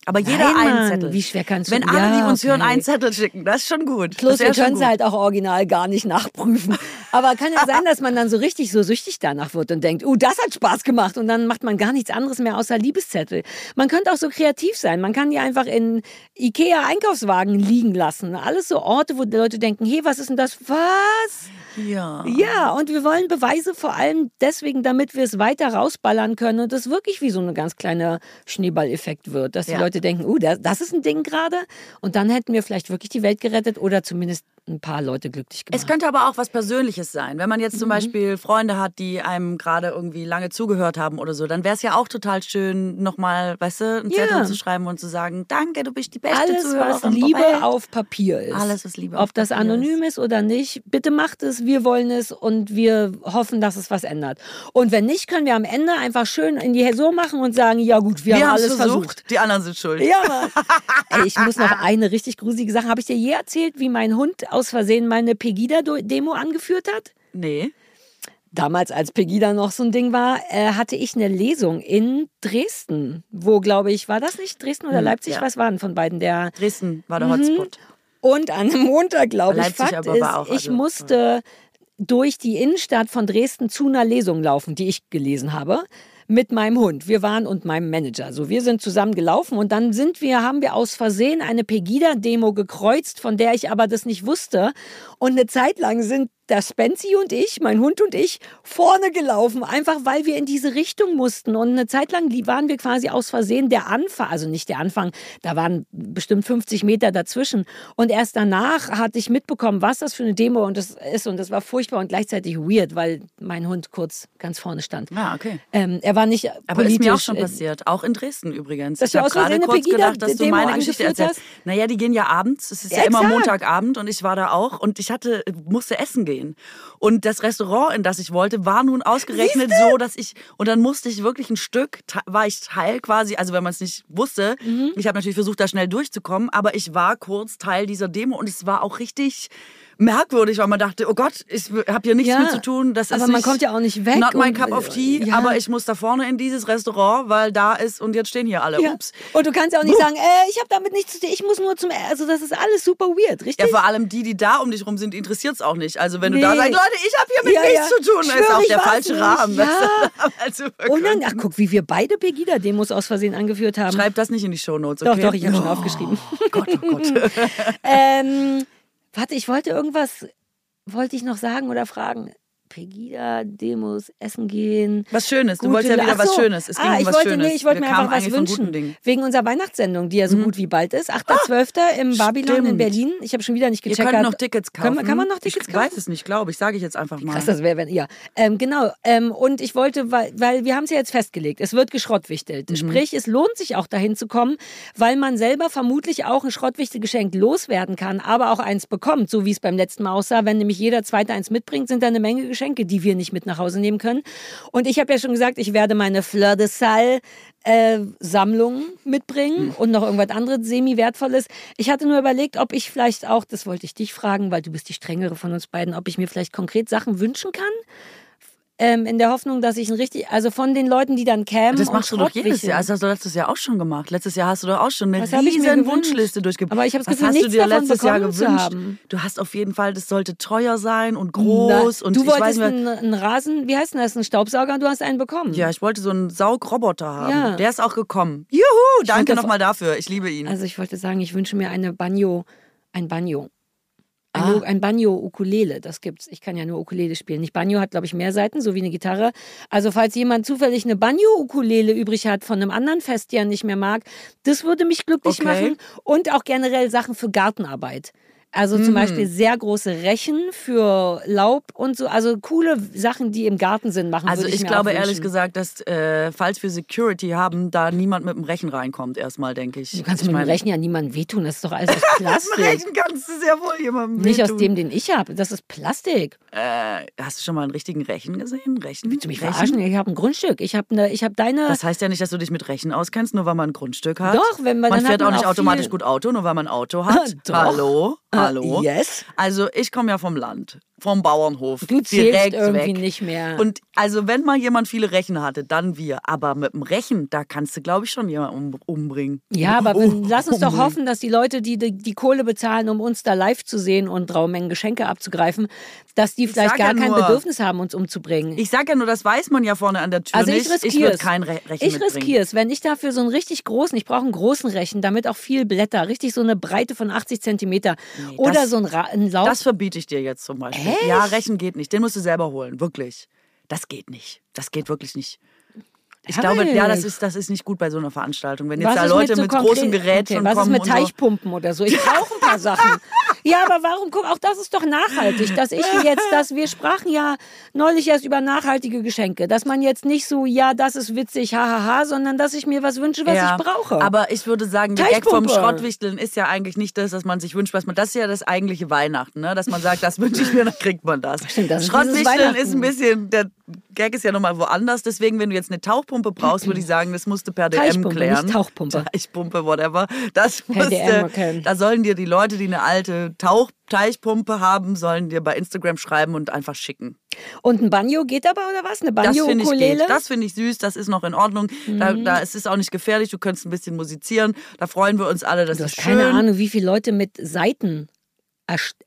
Aber jeder Nein, einen Mann, Zettel. wie schwer kannst du- Wenn alle, Ja, die uns hören, okay. einen Zettel schicken, das ist schon gut. Plus, wir können es halt auch original gar nicht nachprüfen. Aber kann ja sein, dass man dann so richtig so süchtig danach wird und denkt, uh, das hat Spaß gemacht. Und dann macht man gar nichts anderes mehr außer Liebeszettel. Man könnte auch so kreativ sein. Man kann die einfach in Ikea-Einkaufswagen liegen lassen. Alles so Orte, wo die Leute denken, hey, was ist denn das? Was? Ja. Ja, und wir wollen Beweise vor allem deswegen, damit wir es weiter rausballern können und das wirklich wie so ein ganz kleiner Schneeballeffekt wird, dass die Ja. Leute denken, uh, das, das ist ein Ding gerade und dann hätten wir vielleicht wirklich die Welt gerettet oder zumindest ein paar Leute glücklich gemacht. Es könnte aber auch was Persönliches sein. Wenn man jetzt Mhm. zum Beispiel Freunde hat, die einem gerade irgendwie lange zugehört haben oder so, dann wäre es ja auch total schön, nochmal, weißt du, einen Ja. Zettel zu schreiben und zu sagen, danke, du bist die beste alles, Zuhörerin. was Liebe auf Papier ist. Alles, was Liebe auf Ob das Papier anonym ist. oder nicht, bitte macht es, wir wollen es und wir hoffen, dass es was ändert. Und wenn nicht, können wir am Ende einfach schön in die so machen und sagen, ja gut, wir, Wir haben alles es versucht. versucht, die anderen sind schuld. Ja. Ey, ich muss noch eine richtig gruselige Sache. Habe ich dir je erzählt, wie mein Hund aus Versehen mal eine Pegida-Demo angeführt hat? Nee. Damals, als Pegida noch so ein Ding war, äh, hatte ich eine Lesung in Dresden, wo, glaube ich, war das nicht Dresden oder Hm, Leipzig? ja. Was waren von beiden der? Dresden war der Hotspot. Und an einem Montag, glaube ich, Fakt ist, auch, ich also, musste durch die Innenstadt von Dresden zu einer Lesung laufen, die ich gelesen habe. Mit meinem Hund. Wir waren und meinem Manager. Also wir sind zusammen gelaufen und dann sind wir, haben wir aus Versehen eine Pegida-Demo gekreuzt, von der ich aber das nicht wusste. Und eine Zeit lang sind der Spency und ich, mein Hund und ich, vorne gelaufen, einfach weil wir in diese Richtung mussten. Und eine Zeit lang waren wir quasi aus Versehen der Anfang, also nicht der Anfang, da waren bestimmt 50 Meter dazwischen. Und erst danach hatte ich mitbekommen, was das für eine Demo und das ist. Und das war furchtbar und gleichzeitig weird, weil mein Hund kurz ganz vorne stand. Ah, okay. Ähm, er war nicht Aber politisch. ist mir auch schon passiert, auch in Dresden übrigens. Dass ich du habe gerade kurz Pegida- gedacht, dass du Demo meine Geschichte erzählst. Naja, die gehen ja abends, es ist ja, immer Exakt. Montagabend und ich war da auch und ich hatte, musste essen gehen. Und das Restaurant, in das ich wollte, war nun ausgerechnet so, dass ich, und dann musste ich wirklich ein Stück, war ich Teil quasi, also wenn man es nicht wusste, Mhm. ich habe natürlich versucht, da schnell durchzukommen, aber ich war kurz Teil dieser Demo und es war auch richtig merkwürdig, weil man dachte, oh Gott, ich habe hier nichts Ja, mit zu tun. Das aber ist man kommt ja auch nicht weg Not my cup of tea, ja. aber ich muss da vorne in dieses Restaurant, weil da ist und jetzt stehen hier alle. ja. Ups. Und du kannst ja auch nicht sagen, äh, ich habe damit nichts zu tun, ich muss nur zum, also das ist alles super weird, richtig? Ja, vor allem die, die da um dich rum sind, interessiert es auch nicht. Also wenn du da Nee. sagst, Leute, ich habe hiermit Ja, nichts zu tun, Schwör, ist auch der falsche nicht. Rahmen. Ja. Also Und dann, ach guck, wie wir beide Pegida-Demos aus Versehen angeführt haben. Schreib das nicht in die Shownotes, Doch, okay? doch, ich habe schon Oh, aufgeschrieben. Gott, oh Gott. ähm, warte, ich wollte irgendwas, wollte ich noch sagen oder fragen? Pegida-Demos, essen gehen. Was Schönes, du wolltest ja wieder Ach was so. Schönes. Es ging ah, um ich was wollte, Schönes. Nee, ich wollte mir einfach was wünschen. Mhm. Ah, Wegen unserer Weihnachtssendung, die ja so gut wie bald ist. 8.12. im Babylon in stimmt. Berlin. Ich habe schon wieder nicht Ihr gecheckt. könnt noch Tickets kaufen. Wir- kann man noch Tickets ich kaufen? weiß es nicht, glaube ich. Sage ich jetzt einfach mal. Krass, das wäre, wenn, ja. Ähm, genau. Ähm, und ich wollte, weil, weil wir haben es ja jetzt festgelegt, es wird geschrottwichtelt. Mhm. Sprich, es lohnt sich auch dahin zu kommen, weil man selber vermutlich auch ein Schrottwichtelgeschenk loswerden kann, aber auch eins bekommt, so wie es beim letzten Mal aussah. Wenn nämlich jeder Zweite eins mitbringt, sind da eine Menge Geschenke, die wir nicht mit nach Hause nehmen können. Und ich habe ja schon gesagt, ich werde meine Fleur de Sal äh, Sammlung mitbringen und noch irgendwas anderes semi-wertvolles. Ich hatte nur überlegt, ob ich vielleicht auch, das wollte ich dich fragen, weil du bist die strengere von uns beiden, ob ich mir vielleicht konkret Sachen wünschen kann ähm, in der Hoffnung, dass ich ein richtig, also von den Leuten, die dann kämen. Das machst du doch jedes. Jahr. Also hast du letztes Jahr auch schon gemacht. Letztes Jahr hast du doch auch schon eine Was riesen? Wunschliste durchgebracht. Aber ich habe das Was Gefühl, hast du dir letztes Jahr gewünscht? Du hast auf jeden Fall, das sollte teuer sein und groß Na, und du ich weiß wolltest mehr. einen, einen Rasen, wie heißt denn das, einen Staubsauger und du hast einen bekommen. Ja, ich wollte so einen Saugroboter haben. Ja. Der ist auch gekommen. Juhu, danke nochmal dafür. Ich liebe ihn. Also ich wollte sagen, ich wünsche mir eine Banjo, ein Banjo. Ein, Ah. ein Banjo-Ukulele, das gibt's. Ich kann ja nur Ukulele spielen. Nicht Banjo hat, glaube ich, mehr Seiten, so wie eine Gitarre. Also falls jemand zufällig eine Banjo-Ukulele übrig hat von einem anderen Fest, die er nicht mehr mag, das würde mich glücklich Okay. machen. Und auch generell Sachen für Gartenarbeit. Also Mhm. zum Beispiel sehr große Rechen für Laub und so. Also coole Sachen, die im Garten Sinn machen. Also ich mir glaube ehrlich gesagt, dass äh, falls wir Security haben, da niemand mit dem Rechen reinkommt erstmal, denke ich. Du kannst ich mit dem Rechen ja niemandem wehtun. Das ist doch alles aus Mit dem Plastik. Rechen kannst du sehr wohl jemandem Nicht aus wehtun. dem, den ich habe. Das ist Plastik. Äh, hast du schon mal einen richtigen Rechen gesehen? Rechen? Willst du mich Rechen? verarschen? Ich habe ein Grundstück. Ich habe ne, ich hab deine. Das heißt ja nicht, dass du dich mit Rechen auskennst, nur weil man ein Grundstück hat. Doch, wenn man- man dann fährt hat auch man nicht auch automatisch viel- gut Auto, nur weil man ein Auto hat. Hallo, hallo. yes. Also ich komme ja vom Land, vom Bauernhof. Du zählst direkt irgendwie weg. nicht mehr. Und also wenn mal jemand viele Rechen hatte, dann wir. Aber mit dem Rechen, da kannst du, glaube ich, schon jemanden um, umbringen. ja, aber wenn, lass uns doch Umbringen. hoffen, dass die Leute, die, die die Kohle bezahlen, um uns da live zu sehen und Traumengen Geschenke abzugreifen, dass die vielleicht gar ja kein nur- Bedürfnis haben, uns umzubringen. Ich sag ja nur, das weiß man ja vorne an der Tür also ich nicht. riskiere ich es. kein Re Rechen Ich riskiere es, wenn ich dafür so einen richtig großen, ich brauche einen großen Rechen, damit auch viel Blätter, richtig so eine Breite von 80 Zentimeter oder das- so ein, Ra ein Laub. Das verbiete ich dir jetzt zum Beispiel. Echt? Ja, Rechen geht nicht. Den musst du selber holen, wirklich. Das geht nicht. Das geht wirklich nicht. Ich glaube, ja, das ist, das ist nicht gut bei so einer Veranstaltung. Wenn jetzt Was da Leute so mit, großen Geräten okay, was kommen ist mit und. Teichpumpen oder so? Ich brauche ein paar Sachen. Ja, aber warum? Guck, auch das ist doch nachhaltig, dass ich jetzt, dass wir sprachen ja neulich erst über nachhaltige Geschenke, dass man jetzt nicht so, ja, das ist witzig, hahaha, sondern dass ich mir was wünsche, was ja, ich brauche. Aber ich würde sagen, der Gag vom. Schrottwichteln ist ja eigentlich nicht das, dass man sich wünscht, was man. Das ist ja das eigentliche Weihnachten, ne? Dass man sagt, das wünsche ich mir, dann kriegt man das. Stimmt, das ist Schrottwichteln Weihnachten. ist ein bisschen, der Gag ist ja nochmal woanders. Deswegen, wenn du jetzt eine Tauchpumpe brauchst, würde ich sagen, das musst du per DM klären. nicht Tauchpumpe. Teichpumpe, whatever. Das musst okay. Da sollen dir die Leute, die eine alte Tauch Teichpumpe haben, sollen dir bei Instagram schreiben und einfach schicken. Und ein Banjo geht aber oder was? Eine Das finde ich Banjo-Ukulele? finde ich süß, das ist noch in Ordnung. Da, Mhm. da ist es auch nicht gefährlich, du könntest ein bisschen musizieren. Da freuen wir uns alle, das Du ist hast schön. keine Ahnung, wie viele Leute mit Seiten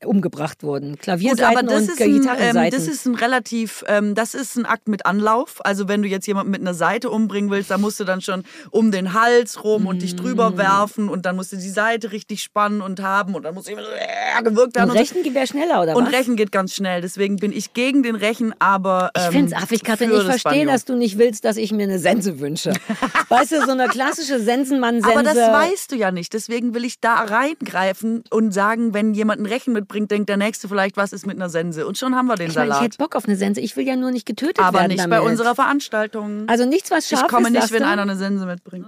umgebracht wurden. Gut, Klavierseiten aber das und ist, ein, ähm, Gitarrenseiten. das ist ein relativ, ähm, das ist ein Akt mit Anlauf. Also wenn du jetzt jemanden mit einer Seite umbringen willst, dann musst du dann schon um den Hals rum und dich Mm. drüber werfen und dann musst du die Seite richtig spannen und haben und dann musst du immer äh, gewirkt werden. und Und, so. Rechten wäre schneller, oder und was? Rechen geht ganz schnell. Deswegen bin ich gegen den Rechen, aber ähm, Ich finde es affig, Katrin. Ich verstehe, dass du nicht willst, dass ich mir eine Sense wünsche. weißt du, so eine klassische Sensenmann-Sense. Aber das weißt du ja nicht. Deswegen will ich da reingreifen und sagen, wenn jemand ein Rechen mitbringt, denkt der Nächste vielleicht, was ist mit einer Sense. Und schon haben wir den Ich meine, ich Salat. hätte Bock auf eine Sense. Ich will ja nur nicht getötet aber werden nicht damit. bei unserer Veranstaltung. Also nichts, was scharf ich komme ist, nicht, wenn du? einer eine Sense mitbringt.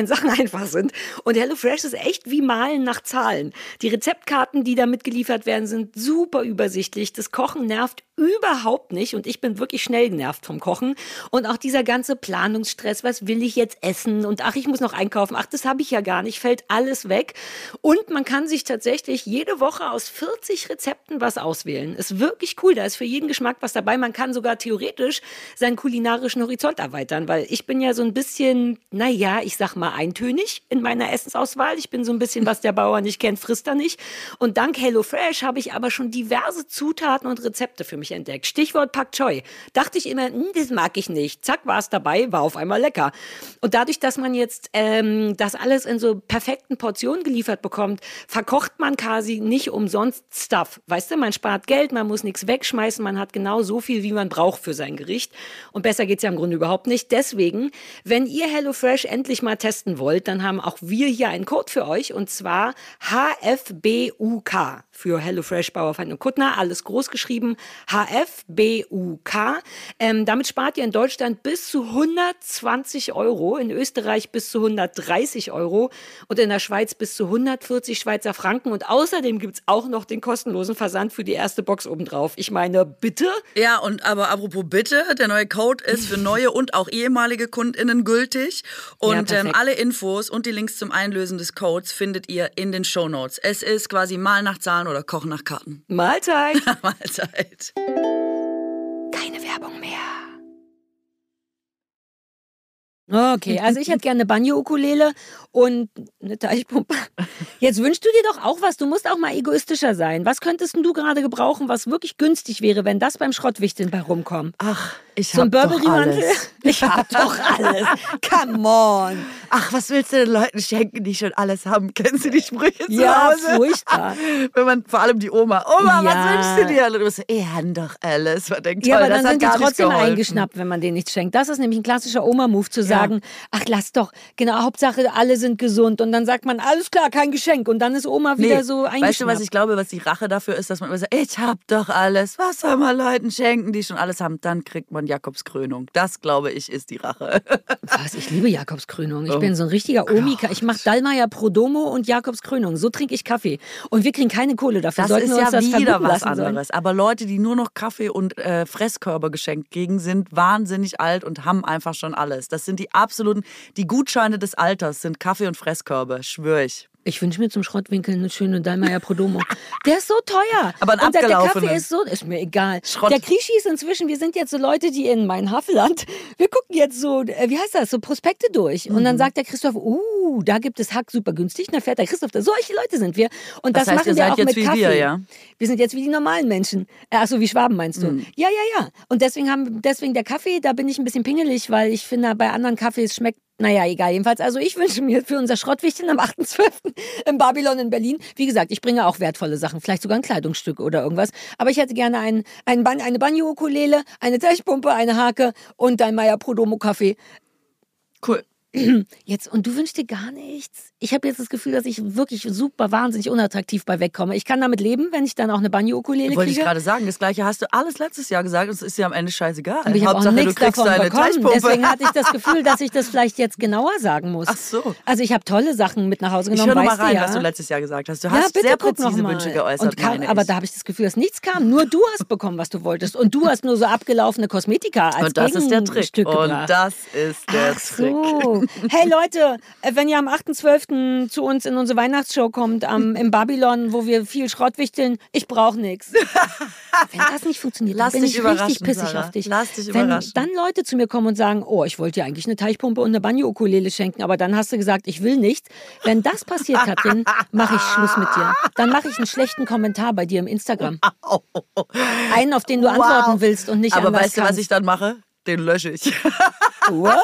Sachen einfach sind. Und HelloFresh ist echt wie Malen nach Zahlen. Die Rezeptkarten, die da mitgeliefert werden, sind super übersichtlich. Das Kochen nervt überhaupt nicht. Und ich bin wirklich schnell genervt vom Kochen. Und auch dieser ganze Planungsstress, was will ich jetzt essen? Und ach, ich muss noch einkaufen. Ach, das habe ich ja gar nicht. Fällt alles weg. Und man kann sich tatsächlich jede Woche aus 40 Rezepten was auswählen. Ist wirklich cool. Da ist für jeden Geschmack was dabei. Man kann sogar theoretisch seinen kulinarischen Horizont erweitern, weil ich bin ja so ein bisschen, naja, ich sag mal eintönig in meiner Essensauswahl. Ich bin so ein bisschen, was der Bauer nicht kennt, frisst er nicht. Und dank HelloFresh habe ich aber schon diverse Zutaten und Rezepte für mich mich entdeckt. Stichwort Pak Choi. Dachte ich immer, hm, das mag ich nicht. Zack, war es dabei, war auf einmal lecker. Und dadurch, dass man jetzt ähm, das alles in so perfekten Portionen geliefert bekommt, verkocht man quasi nicht umsonst Stuff. Weißt du, man spart Geld, man muss nichts wegschmeißen, man hat genau so viel, wie man braucht für sein Gericht. Und besser geht's ja im Grunde überhaupt nicht. Deswegen, wenn ihr HelloFresh endlich mal testen wollt, dann haben auch wir hier einen Code für euch und zwar HFBUK für HelloFresh Bauerfeind und Kuttner, alles groß geschrieben, HFBUK. Ähm, damit spart ihr in Deutschland bis zu 120 Euro, in Österreich bis zu 130 Euro und in der Schweiz bis zu 140 Schweizer Franken. Und außerdem gibt es auch noch den kostenlosen Versand für die erste Box obendrauf. Ich meine, bitte? Ja, und aber apropos bitte, der neue Code ist für neue und auch ehemalige KundInnen gültig. Und ja, ähm, alle Infos und die Links zum Einlösen des Codes findet ihr in den Show Notes. Es ist quasi mal nach Zahlen oder Kochen nach Karten. Mahlzeit. Mahlzeit. Keine Werbung mehr. Okay, also ich hätte gerne eine Banjo-Ukulele und eine Teichpumpe. Jetzt wünschst du dir doch auch was. Du musst auch mal egoistischer sein. Was könntest du gerade gebrauchen, was wirklich günstig wäre, wenn das beim Schrottwichteln bei rumkommt? Ach, ich so doch alles. Ich hab doch alles. Come on. Ach, was willst du den Leuten schenken, die schon alles haben? Kennst du die Sprüche zu ja, Hause? Ja, furchtbar. Wenn man, vor allem die Oma, Oma, ja. was wünschst du dir? Und du so, ihr habt doch alles. Man denkt, ja, toll, aber dann sind die trotzdem eingeschnappt, wenn man denen nichts schenkt. Das ist nämlich ein klassischer Oma-Move, zu sagen, ja. ach, lass doch, genau, Hauptsache, alle sind gesund. Und dann sagt man, alles klar, kein Geschenk. Und dann ist Oma wieder nee. so eingeschnappt. Weißt du, was ich glaube, was die Rache dafür ist, dass man immer sagt, ich hab doch alles. Was soll man Leuten schenken, die schon alles haben? Dann kriegt man Jakobskrönung. Das, glaube ich, ist die Rache. Was? Ich liebe Jakobskrönung. Ich oh. bin so ein richtiger Omika. Ich mache Dallmayr Prodomo und Jakobskrönung. So trinke ich Kaffee. Und wir kriegen keine Kohle dafür. Das Sollten ist ja wieder was anderes. Sollen. Aber Leute, die nur noch Kaffee und äh, Fresskörper geschenkt kriegen, sind wahnsinnig alt und haben einfach schon alles. Das sind die absoluten, die Gutscheine des Alters sind Kaffee und Fresskörbe, schwöre ich. Ich wünsche mir zum Schrottwinkel eine schöne Dalmayer Prodomo. Der ist so teuer. Aber ein Und der, der Kaffee ist so, ist mir egal. Schrott. Der Krischi ist inzwischen, wir sind jetzt so Leute, die in mein Havelland, wir gucken jetzt so, äh, wie heißt das, so Prospekte durch. Und dann mhm. sagt der Christoph, uh, da gibt es Hack super günstig. Und dann fährt der Christoph da. Solche Leute sind wir. Und das, das heißt, machen wir auch mit Kaffee. Wir, ja? wir sind jetzt wie die normalen Menschen. Äh, Achso, wie Schwaben meinst du? Mhm. Ja, ja, ja. Und deswegen haben, deswegen der Kaffee, da bin ich ein bisschen pingelig, weil ich finde, bei anderen Kaffees schmeckt naja, egal. Jedenfalls, also ich wünsche mir für unser Schrottwichtchen am 8.12. im Babylon in Berlin, wie gesagt, ich bringe auch wertvolle Sachen, vielleicht sogar ein Kleidungsstück oder irgendwas. Aber ich hätte gerne ein, ein Ban eine Banjo-Ukulele, eine Teichpumpe, eine Hake und ein Meier Prodomo-Kaffee. Cool. Jetzt, und du wünschst dir gar nichts? Ich habe jetzt das Gefühl, dass ich wirklich super wahnsinnig unattraktiv bei wegkomme. Ich kann damit leben, wenn ich dann auch eine Banjo-Ukulele kriege. Wollte ich gerade sagen, das gleiche hast du alles letztes Jahr gesagt und es ist ja am Ende scheißegal. Und ich habe auch nichts davon bekommen. Deswegen hatte ich das Gefühl, dass ich das vielleicht jetzt genauer sagen muss. Ach so. Also ich habe tolle Sachen mit nach Hause genommen. Ich höre mal rein, ja. was du letztes Jahr gesagt hast. Du ja, hast sehr präzise Wünsche geäußert. Kam, aber da habe ich das Gefühl, dass nichts kam. Nur du hast bekommen, was du wolltest. Und du hast nur so abgelaufene Kosmetika als Und das ist der Trick. Stück und gebracht. das ist der Ach so. Hey Leute, wenn ihr am 8.12. zu uns in unsere Weihnachtsshow kommt, am, im Babylon, wo wir viel Schrott wichteln, ich brauche nichts. Wenn das nicht funktioniert, Lass dann bin ich richtig pissig Sarah. auf dich. Lass dich Wenn überraschen. dann Leute zu mir kommen und sagen, oh, ich wollte dir eigentlich eine Teichpumpe und eine Banjo-Ukulele schenken, aber dann hast du gesagt, ich will nicht. Wenn das passiert, Katrin, mache ich Schluss mit dir. Dann mache ich einen schlechten Kommentar bei dir im Instagram. Einen, auf den du Wow. antworten willst und nicht Aber weißt du, was ich dann mache? Den lösche ich. What?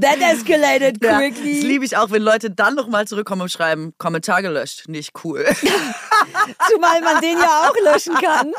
That escalated Ja, quickly. das liebe ich auch, wenn Leute dann nochmal zurückkommen und schreiben, Kommentar gelöscht. Nicht cool. Zumal man den ja auch löschen kann.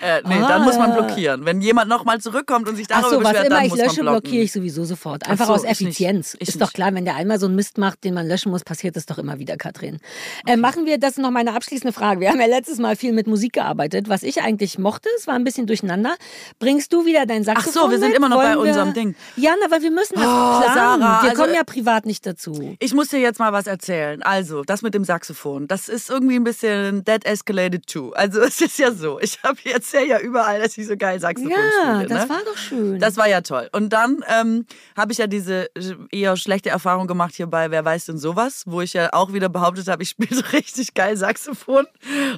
äh, nee, Ah. dann muss man blockieren. Wenn jemand nochmal zurückkommt und sich darüber Achso, was beschwert, immer dann ich muss lösche, blockiere ich sowieso sofort. Einfach Ach so, aus ich nicht. Effizienz. Ich ist doch klar, wenn der einmal so einen Mist macht, den man löschen muss, passiert das doch immer wieder, Katrin. Äh, machen wir, das ist noch meine abschließende Frage. Wir haben ja letztes Mal viel mit Musik gearbeitet. Was ich eigentlich mochte, es war ein bisschen durcheinander. Bringst du wieder dein Saxophon so, wir sind mit? immer noch bei Wollen wir- unserem Ding. Ja, na, weil wir müssen das Oh, planen. Sarah, wir also- kommen ja privat nicht dazu. Ich muss dir jetzt mal was erzählen. Also, das mit dem Saxophon, das ist irgendwie ein bisschen that escalated too. Also, es ist ja so, ich habe jetzt ja überall, dass ich so geil Saxophon Ja, spiele. das ne? war doch schön. Das war ja toll. Und dann ähm, habe ich ja diese eher schlechte Erfahrung gemacht hier bei Wer weiß denn sowas, wo ich ja auch wieder behauptet habe, ich spiele so richtig geil Saxophon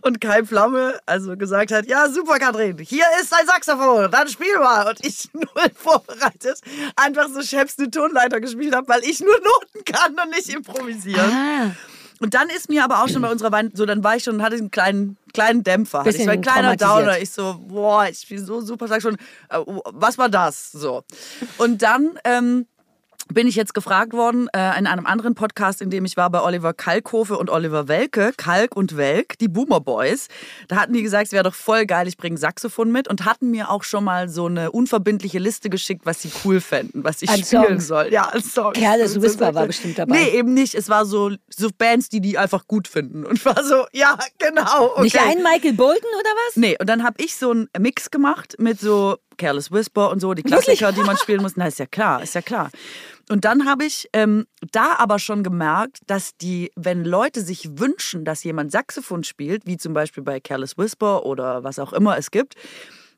und Kai Pflaume also gesagt hat, ja super Katrin, hier ist dein Saxophon, dann spiel mal. Und ich null vorbereitet einfach so Chefs eine Tonleiter gespielt habe, weil ich nur Noten kann und nicht improvisieren. ah, Und dann ist mir aber auch schon bei unserer Wein, so dann war ich schon, hatte einen kleinen, kleinen Dämpfer. Ich war ein kleiner Downer. Ich so, boah, ich spiele so super, sag schon, äh, was war das? So. Und dann ähm, bin ich jetzt gefragt worden äh, in einem anderen Podcast, in dem ich war bei Oliver Kalkofe und Oliver Welke, Kalk und Welk, die Boomer Boys. Da hatten die gesagt, es wäre doch voll geil, ich bringe Saxophon mit und hatten mir auch schon mal so eine unverbindliche Liste geschickt, was sie cool fänden, was ich als spielen Songs. soll. Ja, als Song. Careless Whisper war bestimmt dabei. Nee, eben nicht. Es war so, so Bands, die die einfach gut finden. Und war so, ja, genau. Okay. Nicht ein Michael Bolton oder was? Nee, und dann habe ich so einen Mix gemacht mit so Careless Whisper und so, die Klassiker, Wirklich? die man spielen muss. Na, ist ja klar, ist ja klar. Und dann habe ich ähm, da aber schon gemerkt, dass die, wenn Leute sich wünschen, dass jemand Saxophon spielt, wie zum Beispiel bei Careless Whisper oder was auch immer es gibt,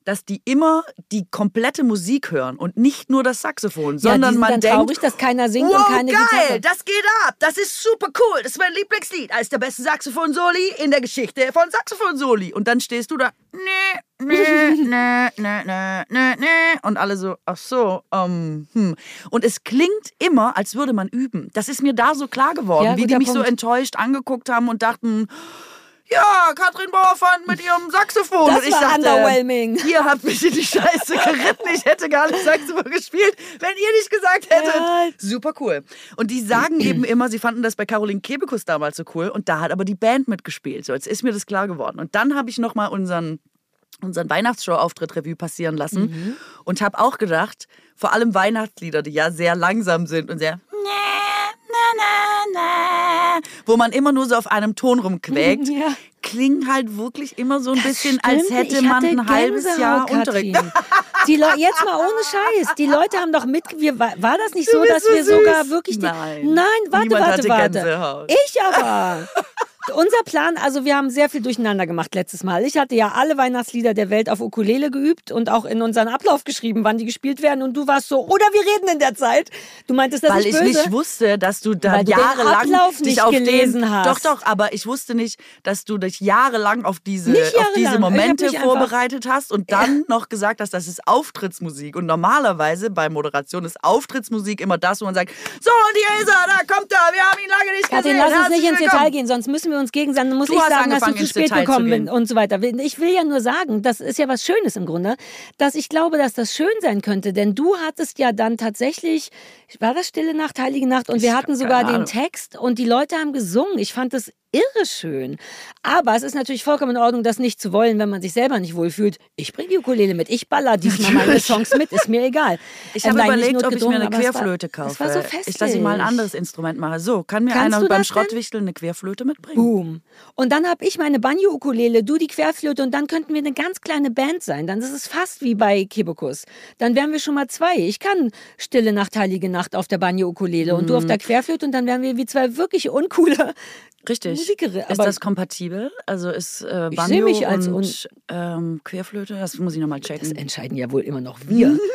dass die immer die komplette Musik hören und nicht nur das Saxophon, ja, sondern man dann denkt, traurig, dass keiner singt wow, und keine geil, Gitarre. das geht ab, das ist super cool, das ist mein Lieblingslied, als der beste Saxophon-Soli in der Geschichte von Saxophon-Soli. Und dann stehst du da, nee, nee, nee, nee, nee, nee, nee, und alle so, ach so, um, hm. Und es klingt immer, als würde man üben. Das ist mir da so klar geworden, ja, wie die mich Punkt. so enttäuscht angeguckt haben und dachten, ja, Katrin Bauerfeind mit ihrem Saxophon. Das und ich war dachte, underwhelming. Ihr habt mich in die Scheiße geritten. Ich hätte gar nicht Saxophon gespielt, wenn ihr nicht gesagt hättet. Ja. Super cool. Und die sagen eben immer, sie fanden das bei Caroline Kebekus damals so cool. Und da hat aber die Band mitgespielt. So, jetzt ist mir das klar geworden. Und dann habe ich nochmal unseren unseren Weihnachtsshow-Auftritt Revue passieren lassen mhm. und habe auch gedacht, vor allem Weihnachtslieder, die ja sehr langsam sind und sehr na, na, wo man immer nur so auf einem Ton rumquäkt, ja. klingen halt wirklich immer so ein das bisschen, stimmt. als hätte man ein halbes Jahr Unterricht. Die jetzt mal ohne Scheiß. Die Leute haben doch mit. Wir, war das nicht so, dass so wir süß. sogar wirklich. Die, nein. Nein, warte, Niemand warte, warte. Ich aber. Unser Plan, also wir haben sehr viel durcheinander gemacht letztes Mal. Ich hatte ja alle Weihnachtslieder der Welt auf Ukulele geübt und auch in unseren Ablauf geschrieben, wann die gespielt werden. Und du warst so, oder wir reden in der Zeit. Du meintest das Weil nicht ich nicht wusste, dass du da jahrelang dich nicht auf gelesen den, hast. Doch, doch, aber ich wusste nicht, dass du dich jahrelang auf diese, auf diese Momente vorbereitet hast und dann ja. noch gesagt hast, das ist Auftrittsmusik. Und normalerweise bei Moderation ist Auftrittsmusik immer das, wo man sagt, so und hier ist er, da kommt er, wir haben ihn lange nicht Katrin, gesehen. lass uns nicht ins Detail gehen, sonst müssen wir uns gegen sein. Dann muss du ich sagen, dass du zu spät Detail gekommen bist und so weiter. Ich will ja nur sagen, das ist ja was Schönes im Grunde, dass ich glaube, dass das schön sein könnte, denn du hattest ja dann tatsächlich, war das Stille Nacht, Heilige Nacht und wir hatten sogar den Text und die Leute haben gesungen. Ich fand das irre schön. Aber es ist natürlich vollkommen in Ordnung, das nicht zu wollen, wenn man sich selber nicht wohlfühlt. Ich bringe die Ukulele mit, ich baller diesmal meine Songs mit, ist mir egal. Ich habe überlegt, ob ich mir eine Querflöte kaufe. Das war so festlich. Ich, dass ich mal ein anderes Instrument mache. So, kann mir Kannst einer beim Schrottwichteln eine Querflöte mitbringen? Boom. Und dann habe ich meine Banjo-Ukulele, du die Querflöte und dann könnten wir eine ganz kleine Band sein. Dann ist es fast wie bei Kebekus. Dann wären wir schon mal zwei. Ich kann Stille Nacht, Heilige Nacht auf der Banjo-Ukulele mhm. und du auf mhm. der Querflöte und dann wären wir wie zwei wirklich uncoole Richtig. Musikerin. Ist das kompatibel? Also ist äh, Banjo mich als und, und ähm, Querflöte? Das muss ich nochmal checken. Das entscheiden ja wohl immer noch wir.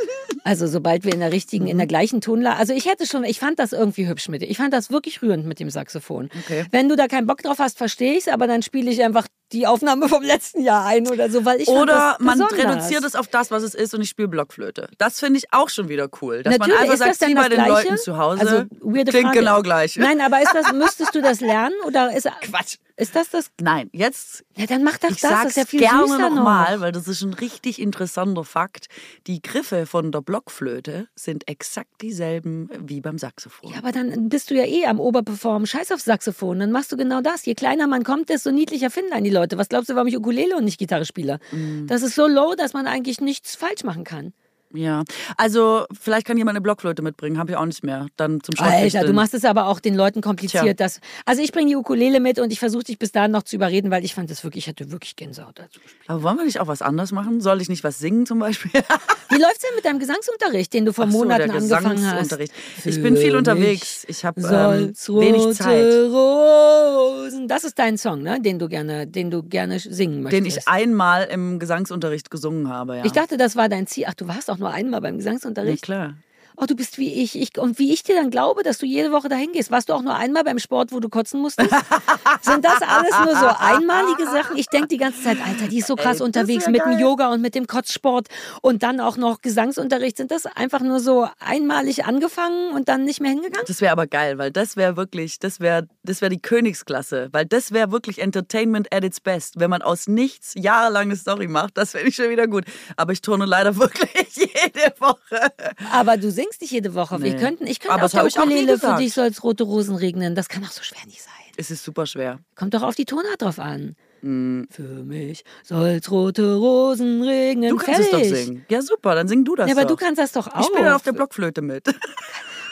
Also sobald wir in der richtigen, in der mhm. gleichen Tonlage. Also ich hätte schon, ich fand das irgendwie hübsch mit dir. Ich fand das wirklich rührend mit dem Saxophon. Okay. Wenn du da keinen Bock drauf hast, verstehe ich es, aber dann spiele ich einfach die Aufnahme vom letzten Jahr ein oder so, weil ich Oder man reduziert es auf das, was es ist und ich spiele Blockflöte. Das finde ich auch schon wieder cool. Dass Natürlich, man einfach sagt, wie bei den Gleiche? Leuten zu Hause. Also, klingt Frage. genau gleich. Nein, aber ist das, müsstest du das lernen oder ist Quatsch. Ist das das? Nein, jetzt. Ja, dann mach das ich das. Sag's das ist ja viel gerne nochmal, weil das ist ein richtig interessanter Fakt. Die Griffe von der Blockflöte sind exakt dieselben wie beim Saxophon. Ja, aber dann bist du ja eh am Oberperformen. Scheiß auf Saxophon. Dann machst du genau das. Je kleiner man kommt, desto niedlicher finden einen die Leute. Was glaubst du, warum ich Ukulele und nicht Gitarre spiele? Mm. Das ist so low, dass man eigentlich nichts falsch machen kann. Ja, also vielleicht kann jemand eine Blockflöte mitbringen, habe ich auch nicht mehr. Dann zum Alter, du machst es aber auch den Leuten kompliziert. Dass, also ich bringe die Ukulele mit und ich versuche dich bis dahin noch zu überreden, weil ich fand das wirklich, ich hatte wirklich Gänsehaut dazu. Aber wollen wir nicht auch was anderes machen? Soll ich nicht was singen zum Beispiel? Wie läuft es denn mit deinem Gesangsunterricht, den du vor so, Monaten angefangen hast? Ich bin viel unterwegs. Ich habe ähm, wenig Zeit. Rosen. Das ist dein Song, ne? den du gerne, den du gerne singen möchtest. Den ich einmal im Gesangsunterricht gesungen habe. Ja. Ich dachte, das war dein Ziel. Ach, du warst auch nur einmal beim Gesangsunterricht. Ja, klar. Oh, du bist wie ich, ich. Und wie ich dir dann glaube, dass du jede Woche dahin gehst. Warst du auch nur einmal beim Sport, wo du kotzen musstest? Sind das alles nur so einmalige Sachen? Ich denke die ganze Zeit, Alter, die ist so krass Ey, unterwegs mit dem Yoga und mit dem Kotzsport und dann auch noch Gesangsunterricht. Sind das einfach nur so einmalig angefangen und dann nicht mehr hingegangen? Das wäre aber geil, weil das wäre wirklich, das wäre das wär die Königsklasse. Weil das wäre wirklich Entertainment at its best. Wenn man aus nichts jahrelang eine Story macht, das wäre ich schon wieder gut. Aber ich turne leider wirklich jede Woche. Aber du singst nicht jede Woche. Nee. Ich könnte, ich könnte aber auf der auch Ukulele für dich soll es rote Rosen regnen. Das kann doch so schwer nicht sein. Es ist super schwer. Kommt doch auf die Tonart drauf an. Für mich soll's rote Rosen regnen. Du kannst Fertig. es doch singen. Ja, super, dann sing du das Ja, aber doch. du kannst das doch auch. ich spiele auf der Blockflöte mit.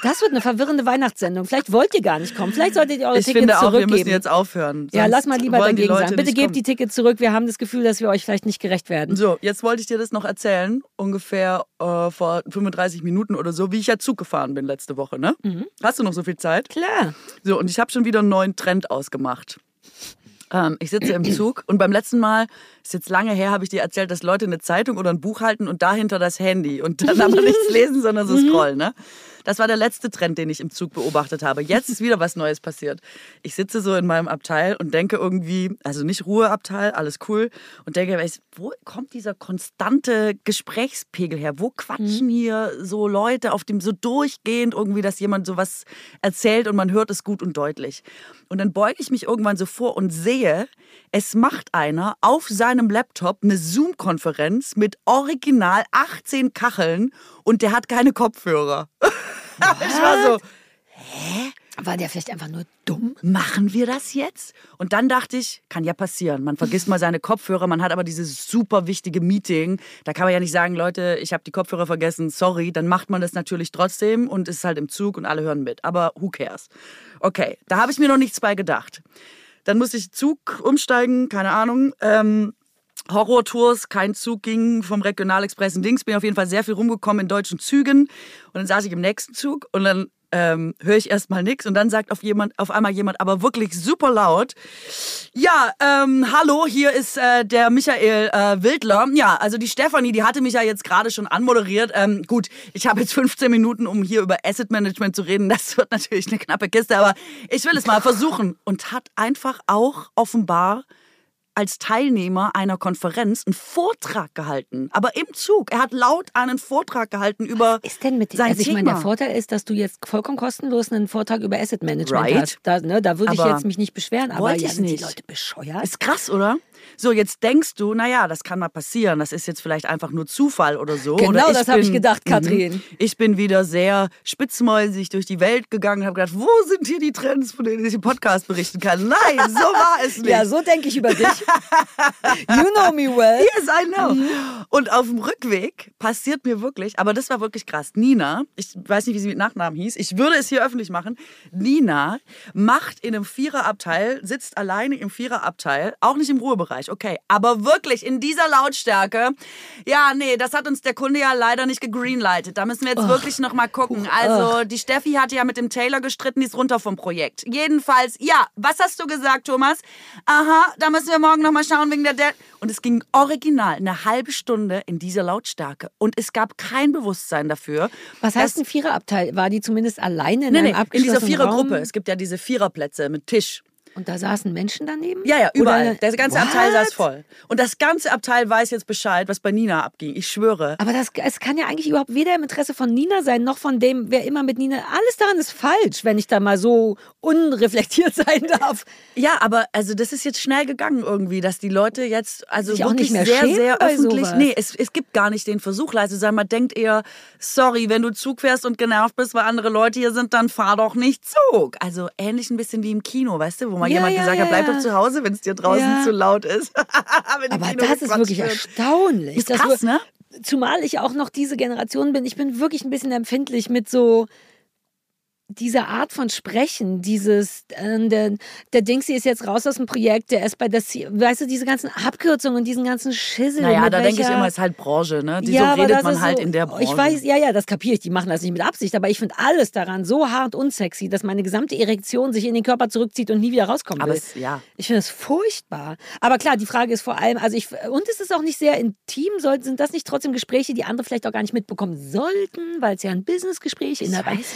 Das wird eine verwirrende Weihnachtssendung. Vielleicht wollt ihr gar nicht kommen. Vielleicht solltet ihr eure Ich Tickets finde auch, wir zurückgeben. müssen jetzt aufhören. ja, lass mal lieber dagegen sein. Bitte gebt kommen. die Tickets zurück. Wir haben das Gefühl, dass wir euch vielleicht nicht gerecht werden. So, jetzt wollte ich dir das noch erzählen, ungefähr äh, vor 35 Minuten oder so, wie ich ja Zug gefahren bin letzte Woche, ne? Mhm. Hast du noch so viel Zeit? Klar. So, und ich habe schon wieder einen neuen Trend ausgemacht. Ähm, ich sitze im Zug und beim letzten Mal, ist jetzt lange her, habe ich dir erzählt, dass Leute eine Zeitung oder ein Buch halten und dahinter das Handy und dann aber nichts lesen, sondern so scrollen. Ne? Das war der letzte Trend, den ich im Zug beobachtet habe. Jetzt ist wieder was Neues passiert. Ich sitze so in meinem Abteil und denke irgendwie, also nicht Ruheabteil, alles cool, und denke, wo kommt dieser konstante Gesprächspegel her? Wo quatschen hier so Leute auf dem so durchgehend irgendwie, dass jemand sowas erzählt und man hört es gut und deutlich. Und dann beuge ich mich irgendwann so vor und sehe, es macht einer auf seinem Laptop eine Zoom-Konferenz mit original 18 Kacheln und der hat keine Kopfhörer. ich war so, War der vielleicht einfach nur dumm? machen wir das jetzt? Und dann dachte ich, kann ja passieren. Man vergisst mal seine Kopfhörer, man hat aber dieses super wichtige Meeting. Da kann man ja nicht sagen, Leute, ich habe die Kopfhörer vergessen, sorry. Dann macht man das natürlich trotzdem und ist halt im Zug und alle hören mit. Aber who cares? Okay, da habe ich mir noch nichts bei gedacht. Dann musste ich Zug umsteigen, keine Ahnung. Ähm, Horrortours, kein Zug ging vom Regionalexpress in Dings. Bin auf jeden Fall sehr viel rumgekommen in deutschen Zügen. Und dann saß ich im nächsten Zug und dann ähm, höre ich erstmal nichts und dann sagt auf, jemand, auf einmal jemand, aber wirklich super laut, ja, ähm, hallo, hier ist äh, der Michael äh, Wildler. Ja, also die Stefanie, die hatte mich ja jetzt gerade schon anmoderiert. Ähm, gut, ich habe jetzt 15 Minuten, um hier über Asset Management zu reden. Das wird natürlich eine knappe Kiste, aber ich will es mal versuchen. Und hat einfach auch offenbar als Teilnehmer einer Konferenz einen Vortrag gehalten, aber im Zug. Er hat laut einen Vortrag gehalten über Ist denn mit sein Also ich meine, der Thema. Vorteil ist, dass du jetzt vollkommen kostenlos einen Vortrag über Asset Management Right. hast. Da, ne, da würde ich jetzt mich nicht beschweren, aber ja, sind die nicht. Leute bescheuert? Ist krass, oder? So, jetzt denkst du, naja, das kann mal passieren. Das ist jetzt vielleicht einfach nur Zufall oder so. Genau, oder das hab ich gedacht, Mhm. Katrin. Ich bin wieder sehr spitzmäusig durch die Welt gegangen und habe gedacht, wo sind hier die Trends, von denen ich im Podcast berichten kann? Nein, so war es nicht. ja, so denke ich über dich. you know me well. Yes, I know. Mhm. Und auf dem Rückweg passiert mir wirklich, aber das war wirklich krass. Nina, ich weiß nicht, wie sie mit Nachnamen hieß, ich würde es hier öffentlich machen. Nina macht in einem Viererabteil, sitzt alleine im Viererabteil, auch nicht im Ruhebereich, okay, aber wirklich in dieser Lautstärke. Ja, nee, das hat uns der Kunde ja leider nicht gegreenlightet. Da müssen wir jetzt wirklich noch mal gucken. Also, die Steffi hatte ja mit dem Taylor gestritten, die ist runter vom Projekt. Jedenfalls, ja, was hast du gesagt, Thomas? Aha, da müssen wir morgen noch mal schauen wegen der Dead. Und es ging original eine halbe Stunde in dieser Lautstärke. Und es gab kein Bewusstsein dafür. Was heißt ein Viererabteil? War die zumindest alleine in Nee, einem nee, in dieser Vierergruppe. Es gibt ja diese Viererplätze mit Tisch. Und da saßen Menschen daneben? Ja, ja, überall. Oder- Der ganze What? Abteil saß voll. Und das ganze Abteil weiß jetzt Bescheid, was bei Nina abging. Ich schwöre. Aber das, es kann ja eigentlich überhaupt weder im Interesse von Nina sein, noch von dem, wer immer mit Nina. Alles daran ist falsch, wenn ich da mal so unreflektiert sein darf. Ja, aber also das ist jetzt schnell gegangen irgendwie, dass die Leute jetzt also Sich auch wirklich nicht mehr sehr, sehr öffentlich. sowas. Nee, es, es gibt gar nicht den Versuch, leise zu sein. Man denkt eher, sorry, wenn du Zug fährst und genervt bist, weil andere Leute hier sind, dann fahr doch nicht Zug. Also ähnlich ein bisschen wie im Kino, weißt du, wo mal Ja, jemand ja, gesagt ja, hat, bleib doch zu Hause, wenn es dir draußen zu laut ist. Aber das ist wirklich wird. erstaunlich. Ist krass, ne? Zumal ich auch noch diese Generation bin. Ich bin wirklich ein bisschen empfindlich mit so diese Art von Sprechen, dieses, äh, der, der Dingsy ist jetzt raus aus dem Projekt, der ist bei der, C weißt du, diese ganzen Abkürzungen und diesen ganzen Schissel. Naja, da denke ich immer, es ist halt Branche, ne? Die ja, so redet das man halt so, in der Branche. Ich weiß, ja, ja, das kapiere ich, die machen das nicht mit Absicht, aber ich finde alles daran so hart unsexy, dass meine gesamte Erektion sich in den Körper zurückzieht und nie wieder rauskommt. Aber es, ja. Ich finde das furchtbar. Aber klar, die Frage ist vor allem, also ich, und es ist auch nicht sehr intim, sind das nicht trotzdem Gespräche, die andere vielleicht auch gar nicht mitbekommen sollten, weil es ja ein Businessgespräch ist.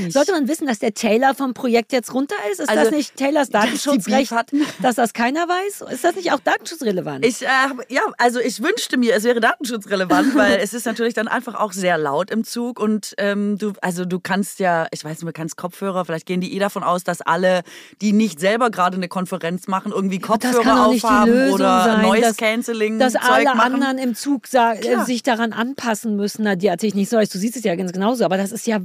Sollte man wissen, dass der Taylor vom Projekt jetzt runter ist? Ist Also, das nicht Taylors dass Datenschutzrecht, hat? dass das keiner weiß? Ist das nicht auch datenschutzrelevant? Ich, äh, ja, also ich wünschte mir, es wäre datenschutzrelevant, weil es ist natürlich dann einfach auch sehr laut im Zug und ähm, du, also du kannst ja, ich weiß nicht, du kannst Kopfhörer, vielleicht gehen die eh davon aus, dass alle, die nicht selber gerade eine Konferenz machen, irgendwie Kopfhörer aufhaben oder sein, Noise dass- Cancelling dass Zeug alle machen. anderen im Zug äh, sich daran anpassen müssen. Na, die ich nicht so, du siehst es ja ganz genauso, aber das ist ja.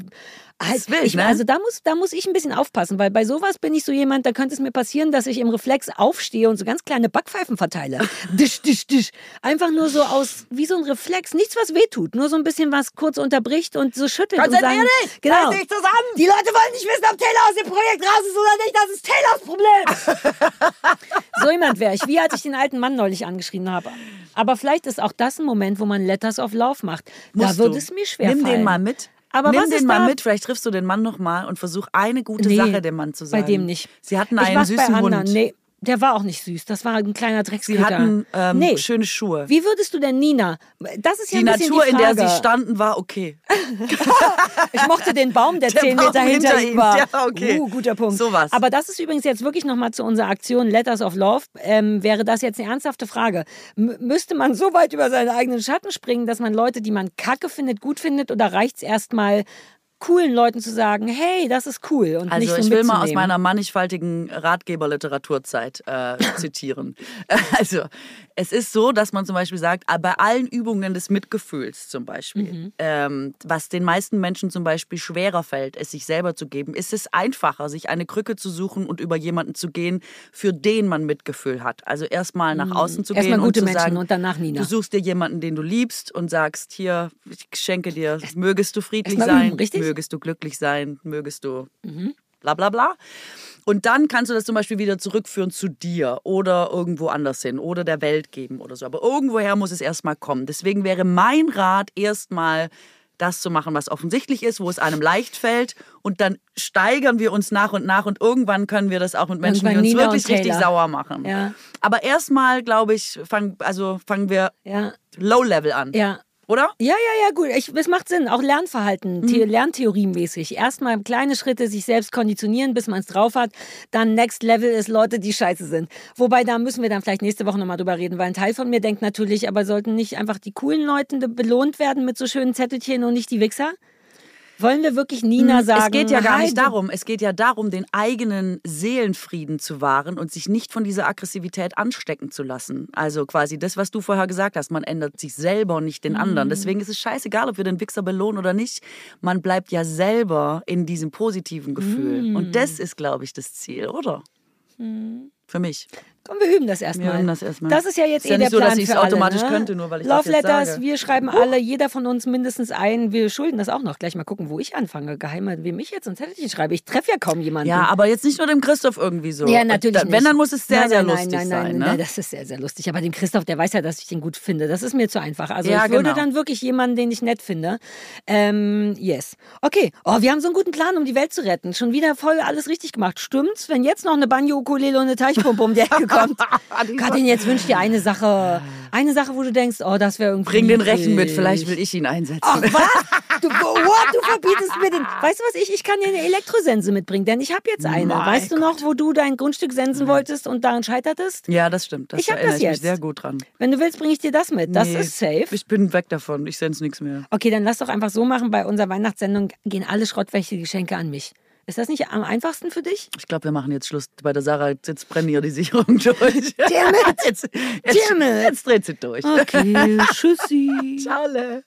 Halt, wild, ich, ne? Also da muss, da muss ich ein bisschen aufpassen, weil bei sowas bin ich so jemand, da könnte es mir passieren, dass ich im Reflex aufstehe und so ganz kleine Backpfeifen verteile. disch, disch, disch. Einfach nur so aus, wie so ein Reflex. Nichts, was wehtut. Nur so ein bisschen was kurz unterbricht und so schüttelt. und sagen, Konzentrier dich! Genau. Dich zusammen! Die Leute wollen nicht wissen, ob Taylor aus dem Projekt raus ist oder nicht. Das ist Taylors Problem. so jemand wäre ich. Wie als ich den alten Mann neulich angeschrieben habe. Aber vielleicht ist auch das ein Moment, wo man Letters of Love macht. da Musst würde du. es mir schwer Nimm fallen. den mal mit. Aber Nimm was den mal da? mit, vielleicht triffst du den Mann noch mal und versuch eine gute Nee, Sache dem Mann zu sagen. Bei dem nicht. Sie hatten einen süßen bei anderen. Hund. Nee, der war auch nicht süß. Das war ein kleiner Sie Drecksköter. hatten ähm, nee. schöne Schuhe. Wie würdest du denn Nina? Das ist ja die ein Natur, die in der sie standen, war okay. Ich mochte den Baum, der, Der zehn Meter hinter, hinter ihm war. Ja, okay. Uh, guter Punkt. Sowas. Aber das ist übrigens jetzt wirklich nochmal zu unserer Aktion Letters of Love. Ähm, wäre das jetzt eine ernsthafte Frage? M müsste man so weit über seine eigenen Schatten springen, dass man Leute, die man kacke findet, gut findet? Oder reicht es erstmal coolen Leuten zu sagen, hey, das ist cool und nicht Also so ich will mal aus meiner mannigfaltigen Ratgeberliteraturzeit äh, zitieren. Also es ist so, dass man zum Beispiel sagt, ah, bei allen Übungen des Mitgefühls zum Beispiel, Mhm. ähm, was den meisten Menschen zum Beispiel schwerer fällt, es sich selber zu geben, ist es einfacher, sich eine Krücke zu suchen und über jemanden zu gehen, für den man Mitgefühl hat. Also erstmal nach außen zu Mhm. Erstmal gehen gute und zu Menschen sagen, und danach Nina. Du suchst dir jemanden, den du liebst und sagst, hier, ich schenke dir, mögest du friedlich sein, üben, mögest du glücklich sein, mögest du Mhm. bla bla bla. Und dann kannst du das zum Beispiel wieder zurückführen zu dir oder irgendwo anders hin oder der Welt geben oder so. Aber irgendwoher muss es erstmal kommen. Deswegen wäre mein Rat erstmal das zu machen, was offensichtlich ist, wo es einem leicht fällt. Und dann steigern wir uns nach und nach und irgendwann können wir das auch mit Menschen, die uns Nina wirklich richtig sauer machen. Ja. Aber erstmal, glaube ich, fang, also fangen wir Ja, Low-Level an. ja. Oder? Ja, ja, ja, gut. Ich, es macht Sinn. Auch Lernverhalten, Mhm. The Lerntheoriemäßig. Erstmal kleine Schritte sich selbst konditionieren, bis man es drauf hat. Dann Next Level ist Leute, die scheiße sind. Wobei, da müssen wir dann vielleicht nächste Woche nochmal drüber reden, weil ein Teil von mir denkt natürlich, aber sollten nicht einfach die coolen Leute belohnt werden mit so schönen Zettelchen und nicht die Wichser? Wollen wir wirklich Nina sagen? Mhm. Es geht ja gar "Hi, nicht darum. Es geht ja darum, den eigenen Seelenfrieden zu wahren und sich nicht von dieser Aggressivität anstecken zu lassen. Also quasi das, was du vorher gesagt hast. Man ändert sich selber und nicht den Mhm. anderen. Deswegen ist es scheißegal, ob wir den Wichser belohnen oder nicht. Man bleibt ja selber in diesem positiven Gefühl. Mhm. Und das ist, glaube ich, das Ziel, oder? Für mich. Komm, wir üben das erstmal. Wir üben das erstmal. Das ist ja jetzt Ist eh ja nicht der so, dass Plan ich's für alle, automatisch ne? könnte, nur weil ich Love das jetzt Letters, sage. wir schreiben alle, jeder von uns mindestens ein. Wir schulden das auch noch. Gleich mal gucken, wo ich anfange. Geheimer, wem ich jetzt ein Zettelchen schreibe. Ich treffe ja kaum jemanden. Ja, aber jetzt nicht nur dem Christoph irgendwie so. Ja, natürlich da- Wenn, dann muss es sehr, nein, sehr nein, lustig nein, nein, sein. Nein, Ne? das ist sehr, sehr lustig. Aber dem Christoph, der weiß ja, dass ich den gut finde. Das ist mir zu einfach. Also Ja, ich würde genau. dann wirklich jemanden, den ich nett finde. Ähm, yes. Okay. Oh, wir haben so einen guten Plan, um die Welt zu retten. Schon wieder voll alles richtig gemacht. Stimmt's? Wenn jetzt noch eine Banjo-Ukulele und eine Teichpumpe um die Ecke kommt. Katrin, jetzt wünsch dir eine Sache. Eine Sache, wo du denkst, oh, das wäre irgendwie. Bring den Rechen mit, vielleicht will ich ihn einsetzen. Ach was? Du, what? du verbietest mir den. Weißt du was? Ich, ich kann dir eine Elektrosense mitbringen, denn ich habe jetzt eine. Mein weißt du noch, wo du dein Grundstück sensen wolltest und daran scheitertest? Ja, das stimmt. Das Ich hab erinnere das ich mich jetzt. sehr gut dran. Wenn du willst, bringe ich dir das mit. Das Nee, ist safe. Ich bin weg davon. Ich sende nichts mehr. Okay, dann lass doch einfach so machen. Bei unserer Weihnachtssendung gehen alle Schrottwächte-Geschenke an mich. Ist das nicht am einfachsten für dich? Ich glaube, wir machen jetzt Schluss. Bei der Sarah jetzt brennen hier die Sicherung durch. Damn it! Jetzt, jetzt, Damn it! jetzt dreht sie durch. Okay, tschüssi. Ciao.